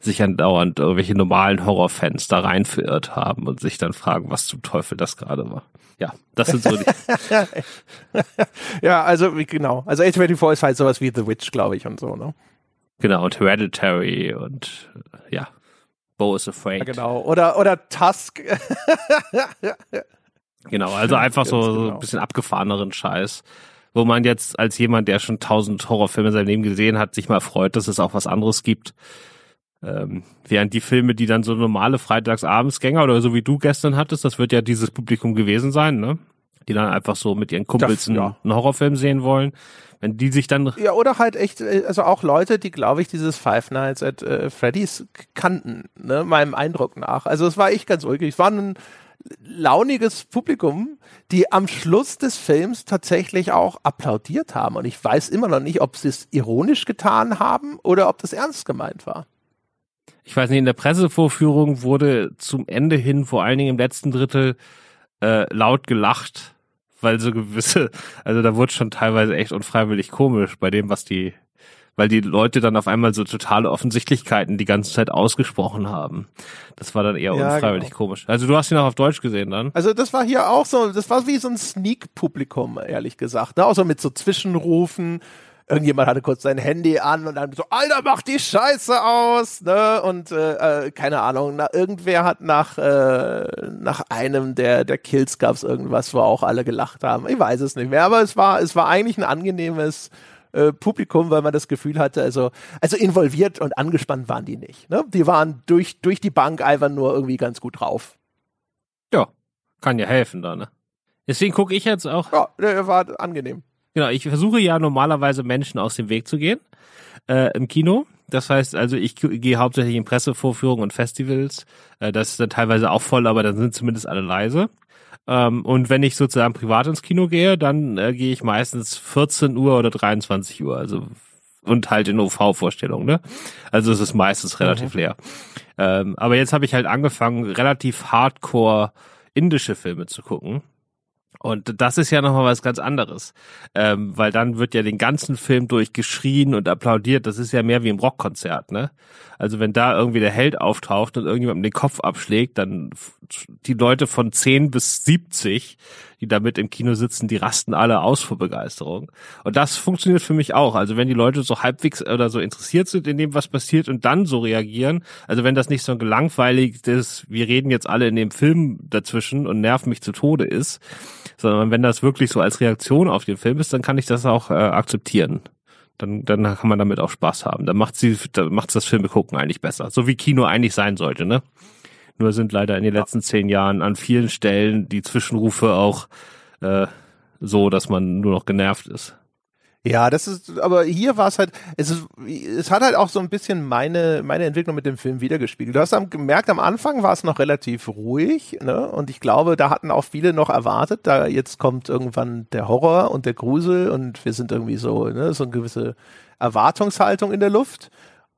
sich andauernd irgendwelche normalen Horrorfans da rein verirrt haben und sich dann fragen, was zum Teufel das gerade war. Ja, das sind so die. ja, also wie genau. Also A24 ist halt sowas wie The Witch, glaube ich, und so, ne? Genau, und Hereditary und ja, Bo is Afraid. Ja, genau, oder, oder Tusk. genau, also einfach so, genau. so ein bisschen abgefahreneren Scheiß wo man jetzt als jemand, der schon tausend Horrorfilme in seinem Leben gesehen hat, sich mal freut, dass es auch was anderes gibt. Ähm, während die Filme, die dann so normale Freitagsabendsgänger oder so wie du gestern hattest, das wird ja dieses Publikum gewesen sein, ne? die dann einfach so mit ihren Kumpels Das- ja. einen Horrorfilm sehen wollen. Wenn die sich dann Ja, oder halt echt, äh, also auch Leute, die, glaube ich, dieses Five Nights at äh, Freddy's kannten, ne, meinem Eindruck nach. Also es war echt ganz ruhig. Es war ein launiges Publikum, die am Schluss des Films tatsächlich auch applaudiert haben. Und ich weiß immer noch nicht, ob sie es ironisch getan haben oder ob das ernst gemeint war. Ich weiß nicht, in der Pressevorführung wurde zum Ende hin, vor allen Dingen im letzten Drittel, äh, laut gelacht, weil so gewisse, also da wurde schon teilweise echt unfreiwillig komisch bei dem, was die, weil die Leute dann auf einmal so totale Offensichtlichkeiten die ganze Zeit ausgesprochen haben. Das war dann eher Ja, unfreiwillig genau. komisch. Also du hast ihn auch auf Deutsch gesehen dann? Also das war hier auch so, das war wie so ein Sneak-Publikum, ehrlich gesagt. Ne? So mit so Zwischenrufen. Irgendjemand hatte kurz sein Handy an und dann so, Alter, mach die Scheiße aus, ne? Und äh, äh, keine Ahnung, na, irgendwer hat nach, äh, nach einem der, der Kills gab's irgendwas, wo auch alle gelacht haben. Ich weiß es nicht mehr, aber es war, es war eigentlich ein angenehmes äh, Publikum, weil man das Gefühl hatte, also, also involviert und angespannt waren die nicht. Ne? Die waren durch, durch die Bank einfach nur irgendwie ganz gut drauf. Ja, kann ja helfen da, ne? Deswegen gucke ich jetzt auch Ja, der war angenehm. Genau, ich versuche ja normalerweise Menschen aus dem Weg zu gehen äh, im Kino. Das heißt also, ich ge- gehe hauptsächlich in Pressevorführungen und Festivals. Äh, das ist dann teilweise auch voll, aber dann sind zumindest alle leise. Ähm, und wenn ich sozusagen privat ins Kino gehe, dann äh, gehe ich meistens 14 Uhr oder 23 Uhr. Also und halt in OV-Vorstellungen, ne? Also es ist meistens relativ leer. Ähm, aber jetzt habe ich halt angefangen, relativ hardcore indische Filme zu gucken. Und das ist ja nochmal was ganz anderes. Ähm, weil dann wird ja den ganzen Film durch geschrien und applaudiert. Das ist ja mehr wie im Rockkonzert, ne? Also wenn da irgendwie der Held auftaucht und irgendjemandem den Kopf abschlägt, dann die Leute von 10 bis 70, die da mit im Kino sitzen, die rasten alle aus vor Begeisterung. Und das funktioniert für mich auch. Also wenn die Leute so halbwegs oder so interessiert sind in dem, was passiert und dann so reagieren, also wenn das nicht so ein gelangweiligtes, wir reden jetzt alle in dem Film dazwischen und nerven mich zu Tode ist, sondern wenn das wirklich so als Reaktion auf den Film ist, dann kann ich das auch äh, akzeptieren. Dann, dann kann man damit auch Spaß haben. Dann macht sie, dann macht das Filme gucken eigentlich besser. So wie Kino eigentlich sein sollte, ne? Nur sind leider in den letzten zehn Jahren an vielen Stellen die Zwischenrufe auch äh, so, dass man nur noch genervt ist. Ja, das ist, aber hier war es halt, es ist, es hat halt auch so ein bisschen meine, meine Entwicklung mit dem Film wiedergespiegelt. Du hast am, gemerkt, am Anfang war es noch relativ ruhig, ne? Und ich glaube, da hatten auch viele noch erwartet, da jetzt kommt irgendwann der Horror und der Grusel und wir sind irgendwie so, ne, so eine gewisse Erwartungshaltung in der Luft.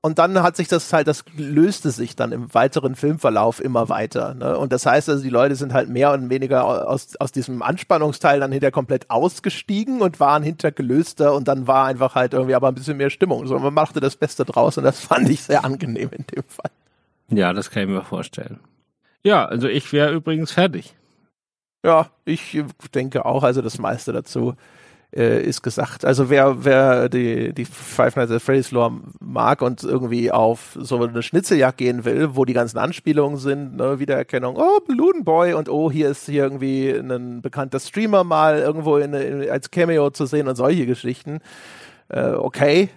Und dann hat sich das halt, das löste sich dann im weiteren Filmverlauf immer weiter. Ne? Und das heißt also, die Leute sind halt mehr und weniger aus, aus diesem Anspannungsteil dann hinter komplett ausgestiegen und waren hinter gelöster und dann war einfach halt irgendwie aber ein bisschen mehr Stimmung. So, man machte das Beste draus und das fand ich sehr angenehm in dem Fall. Ja, das kann ich mir vorstellen. Ja, also ich wäre übrigens fertig. Ja, ich denke auch, also das meiste dazu äh, ist gesagt. Also wer, wer die, die Five Nights at Freddy's Lore mag und irgendwie auf so eine Schnitzeljagd gehen will, wo die ganzen Anspielungen sind, ne, Wiedererkennung, oh, Balloon Boy und oh, hier ist hier irgendwie ein bekannter Streamer mal irgendwo in, in, als Cameo zu sehen und solche Geschichten, äh, okay.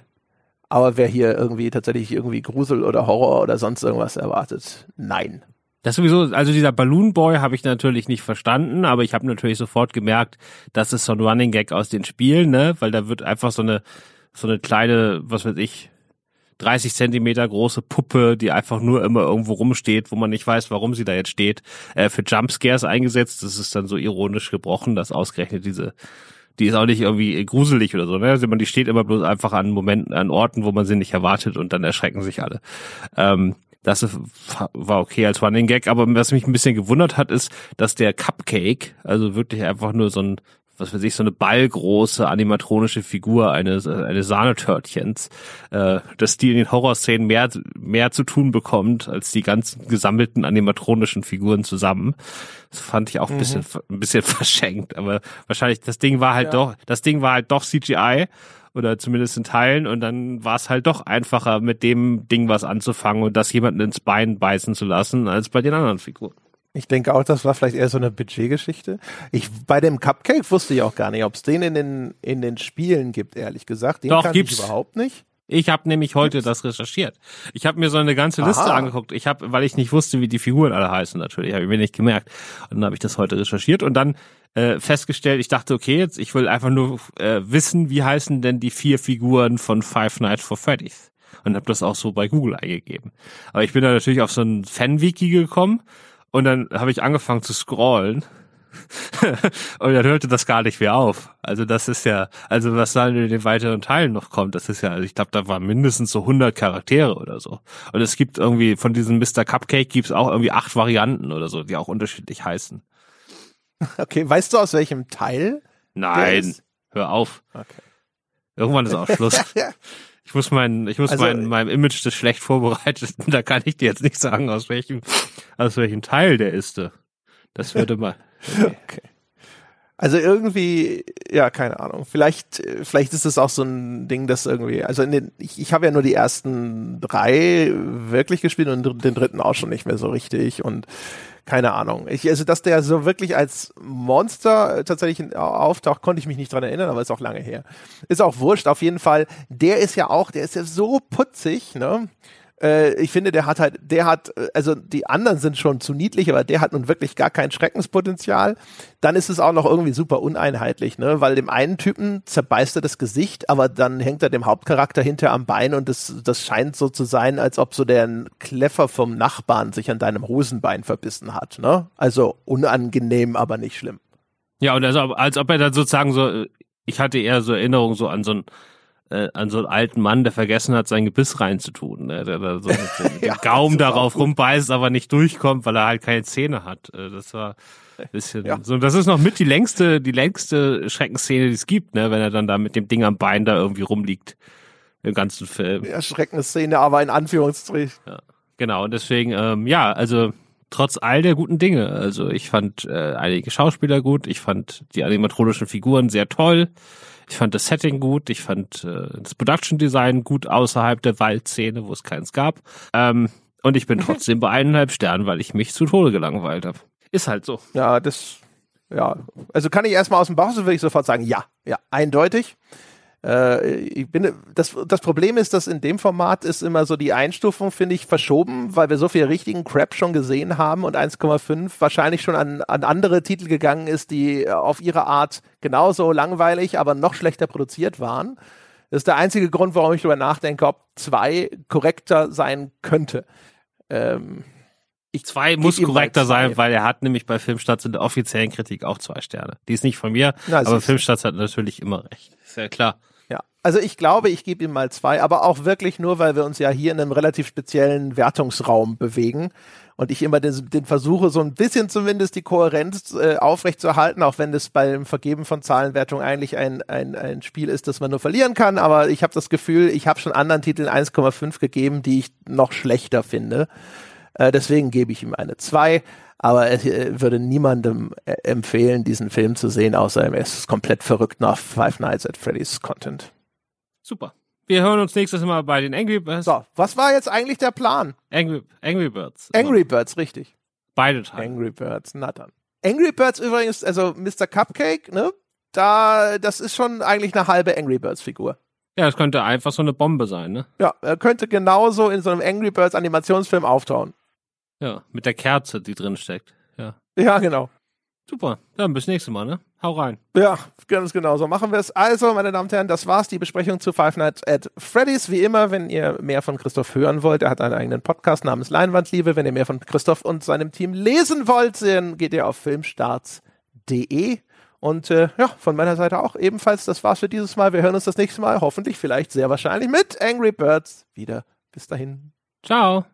Aber wer hier irgendwie tatsächlich irgendwie Grusel oder Horror oder sonst irgendwas erwartet, nein. Das sowieso, also dieser Balloon Boy habe ich natürlich nicht verstanden, aber ich habe natürlich sofort gemerkt, das ist so ein Running Gag aus den Spielen, ne? Weil da wird einfach so eine so eine kleine, was weiß ich, 30 Zentimeter große Puppe, die einfach nur immer irgendwo rumsteht, wo man nicht weiß, warum sie da jetzt steht, äh, für Jumpscares eingesetzt. Das ist dann so ironisch gebrochen, dass ausgerechnet diese die ist auch nicht irgendwie gruselig oder so, ne? Also die steht immer bloß einfach an Momenten, an Orten, wo man sie nicht erwartet und dann erschrecken sich alle. Ähm, das war okay als Running Gag, aber was mich ein bisschen gewundert hat, ist, dass der Cupcake, also wirklich einfach nur so ein, was weiß ich, so eine ballgroße animatronische Figur eines, eines Sahnetörtchens, äh, dass die in den Horrorszenen mehr, mehr zu tun bekommt als die ganzen gesammelten animatronischen Figuren zusammen. Das fand ich auch ein bisschen, ein bisschen verschenkt, aber wahrscheinlich, das Ding war halt Ja. doch, das Ding war halt doch CGI oder zumindest in Teilen und dann war es halt doch einfacher mit dem Ding was anzufangen und das jemanden ins Bein beißen zu lassen als bei den anderen Figuren. Ich denke auch, das war vielleicht eher so eine Budgetgeschichte. Ich bei dem Cupcake wusste ich auch gar nicht, ob es den in den in den Spielen gibt, ehrlich gesagt. Den Doch, kannte gibt's. ich überhaupt nicht. Ich habe nämlich heute das recherchiert. Ich habe mir so eine ganze Liste Aha. angeguckt. Ich habe, weil ich nicht wusste, wie die Figuren alle heißen, natürlich, habe ich mir nicht gemerkt. Und dann habe ich das heute recherchiert und dann äh, festgestellt, ich dachte, okay, jetzt ich will einfach nur äh, wissen, wie heißen denn die vier Figuren von Five Nights for Freddy's und habe das auch so bei Google eingegeben. Aber ich bin da natürlich auf so ein Fan-Wiki gekommen und dann habe ich angefangen zu scrollen und dann hörte das gar nicht mehr auf. Also das ist ja, also was da in den weiteren Teilen noch kommt, das ist ja, also ich glaube, da waren mindestens so 100 Charaktere oder so. Und es gibt irgendwie, von diesem Mr. Cupcake gibt's auch irgendwie acht Varianten oder so, die auch unterschiedlich heißen. Okay, weißt du aus welchem Teil? Nein, hör auf. Okay. Irgendwann ist auch Schluss. Ich muss mein, ich muss Also- mein, meinem Image das schlecht vorbereitet. Da kann ich dir jetzt nicht sagen, aus welchem, aus welchem Teil der ist. Das würde mal. Okay. Also irgendwie, ja, keine Ahnung. Vielleicht, vielleicht ist es auch so ein Ding, das irgendwie, also in den, ich, ich habe ja nur die ersten drei wirklich gespielt und den dritten auch schon nicht mehr so richtig und keine Ahnung. Ich, also, dass der so wirklich als Monster äh, tatsächlich auftaucht, konnte ich mich nicht dran erinnern, aber ist auch lange her. Ist auch wurscht, auf jeden Fall. Der ist ja auch, der ist ja so putzig, ne? Äh, ich finde, der hat halt, der hat, äh, also die anderen sind schon zu niedlich, aber der hat nun wirklich gar kein Schreckenspotenzial. Dann ist es auch noch irgendwie super uneinheitlich, ne? Weil dem einen Typen zerbeißt er das Gesicht, aber dann hängt er dem Hauptcharakter hinter am Bein und das, das scheint so zu sein, als ob so der Kleffer vom Nachbarn sich an deinem Hosenbein verbissen hat, ne? Also unangenehm, aber nicht schlimm. Ja, und also, als ob er dann sozusagen so, ich hatte eher so Erinnerungen so an so einen, äh, an so einen alten Mann, der vergessen hat, sein Gebiss reinzutun, ne? der da so mit dem Ja, Gaumen darauf rumbeißt, aber nicht durchkommt, weil er halt keine Zähne hat. Äh, Das war ein bisschen, Ja. so, das ist noch mit die längste, die längste Schreckensszene, die es gibt, ne, wenn er dann da mit dem Ding am Bein da irgendwie rumliegt. Im ganzen Film. Erschreckende Szene, aber in Anführungsstrichen. Genau, und deswegen, ähm, ja, also trotz all der guten Dinge. Also ich fand äh, einige Schauspieler gut, ich fand die animatronischen Figuren sehr toll, ich fand das Setting gut, ich fand äh, das Production Design gut außerhalb der Waldszene, wo es keins gab. Ähm, und ich bin trotzdem bei eineinhalb Sternen, weil ich mich zu Tode gelangweilt habe. Ist halt so. Ja, das, ja, also kann ich erstmal aus dem Bauch, so würde ich sofort sagen, ja, ja, eindeutig. Äh, ich bin, das, das Problem ist, dass in dem Format ist immer so die Einstufung, finde ich, verschoben, weil wir so viel richtigen Crap schon gesehen haben und 1,5 wahrscheinlich schon an, an andere Titel gegangen ist, die auf ihre Art genauso langweilig, aber noch schlechter produziert waren. Das ist der einzige Grund, warum ich darüber nachdenke, ob zwei korrekter sein könnte. Ähm, ich Zwei muss korrekter zwei. sein, weil er hat nämlich bei Filmstarts in der offiziellen Kritik auch zwei Sterne. Die ist nicht von mir, Na, aber. Filmstarts hat natürlich immer recht. Ist ja klar. Also ich glaube, ich gebe ihm mal zwei, aber auch wirklich nur, weil wir uns ja hier in einem relativ speziellen Wertungsraum bewegen und ich immer den, den versuche, so ein bisschen zumindest die Kohärenz äh, aufrechtzuerhalten, auch wenn das beim Vergeben von Zahlenwertung eigentlich ein, ein, ein Spiel ist, das man nur verlieren kann. Aber ich habe das Gefühl, ich habe schon anderen Titeln 1,5 gegeben, die ich noch schlechter finde. Äh, deswegen gebe ich ihm eine 2. Aber es äh, würde niemandem äh, empfehlen, diesen Film zu sehen, außer er ist komplett verrückt nach Five Nights at Freddy's Content. Super. Wir hören uns nächstes Mal bei den Angry Birds. So, was war jetzt eigentlich der Plan? Angry, Angry Birds. Angry Birds, richtig. Beide Teile. Angry Birds, na dann. Angry Birds übrigens, also Mr. Cupcake, ne? Da, das ist schon eigentlich eine halbe Angry Birds Figur. Ja, das könnte einfach so eine Bombe sein, ne? Ja, er könnte genauso in so einem Angry Birds Animationsfilm auftauchen. Ja, mit der Kerze, die drin steckt. Ja. Ja, genau. Super. Dann bis nächstes Mal, ne? Hau rein. Ja, ganz genau so machen wir es. Also, meine Damen und Herren, das war's, die Besprechung zu Five Nights at Freddy's. Wie immer, wenn ihr mehr von Christoph hören wollt, er hat einen eigenen Podcast namens Leinwandliebe. Wenn ihr mehr von Christoph und seinem Team lesen wollt, dann geht ihr auf filmstarts.de. Und äh, ja, von meiner Seite auch ebenfalls. Das war's für dieses Mal. Wir hören uns das nächste Mal, hoffentlich, vielleicht sehr wahrscheinlich mit Angry Birds wieder. Bis dahin. Ciao.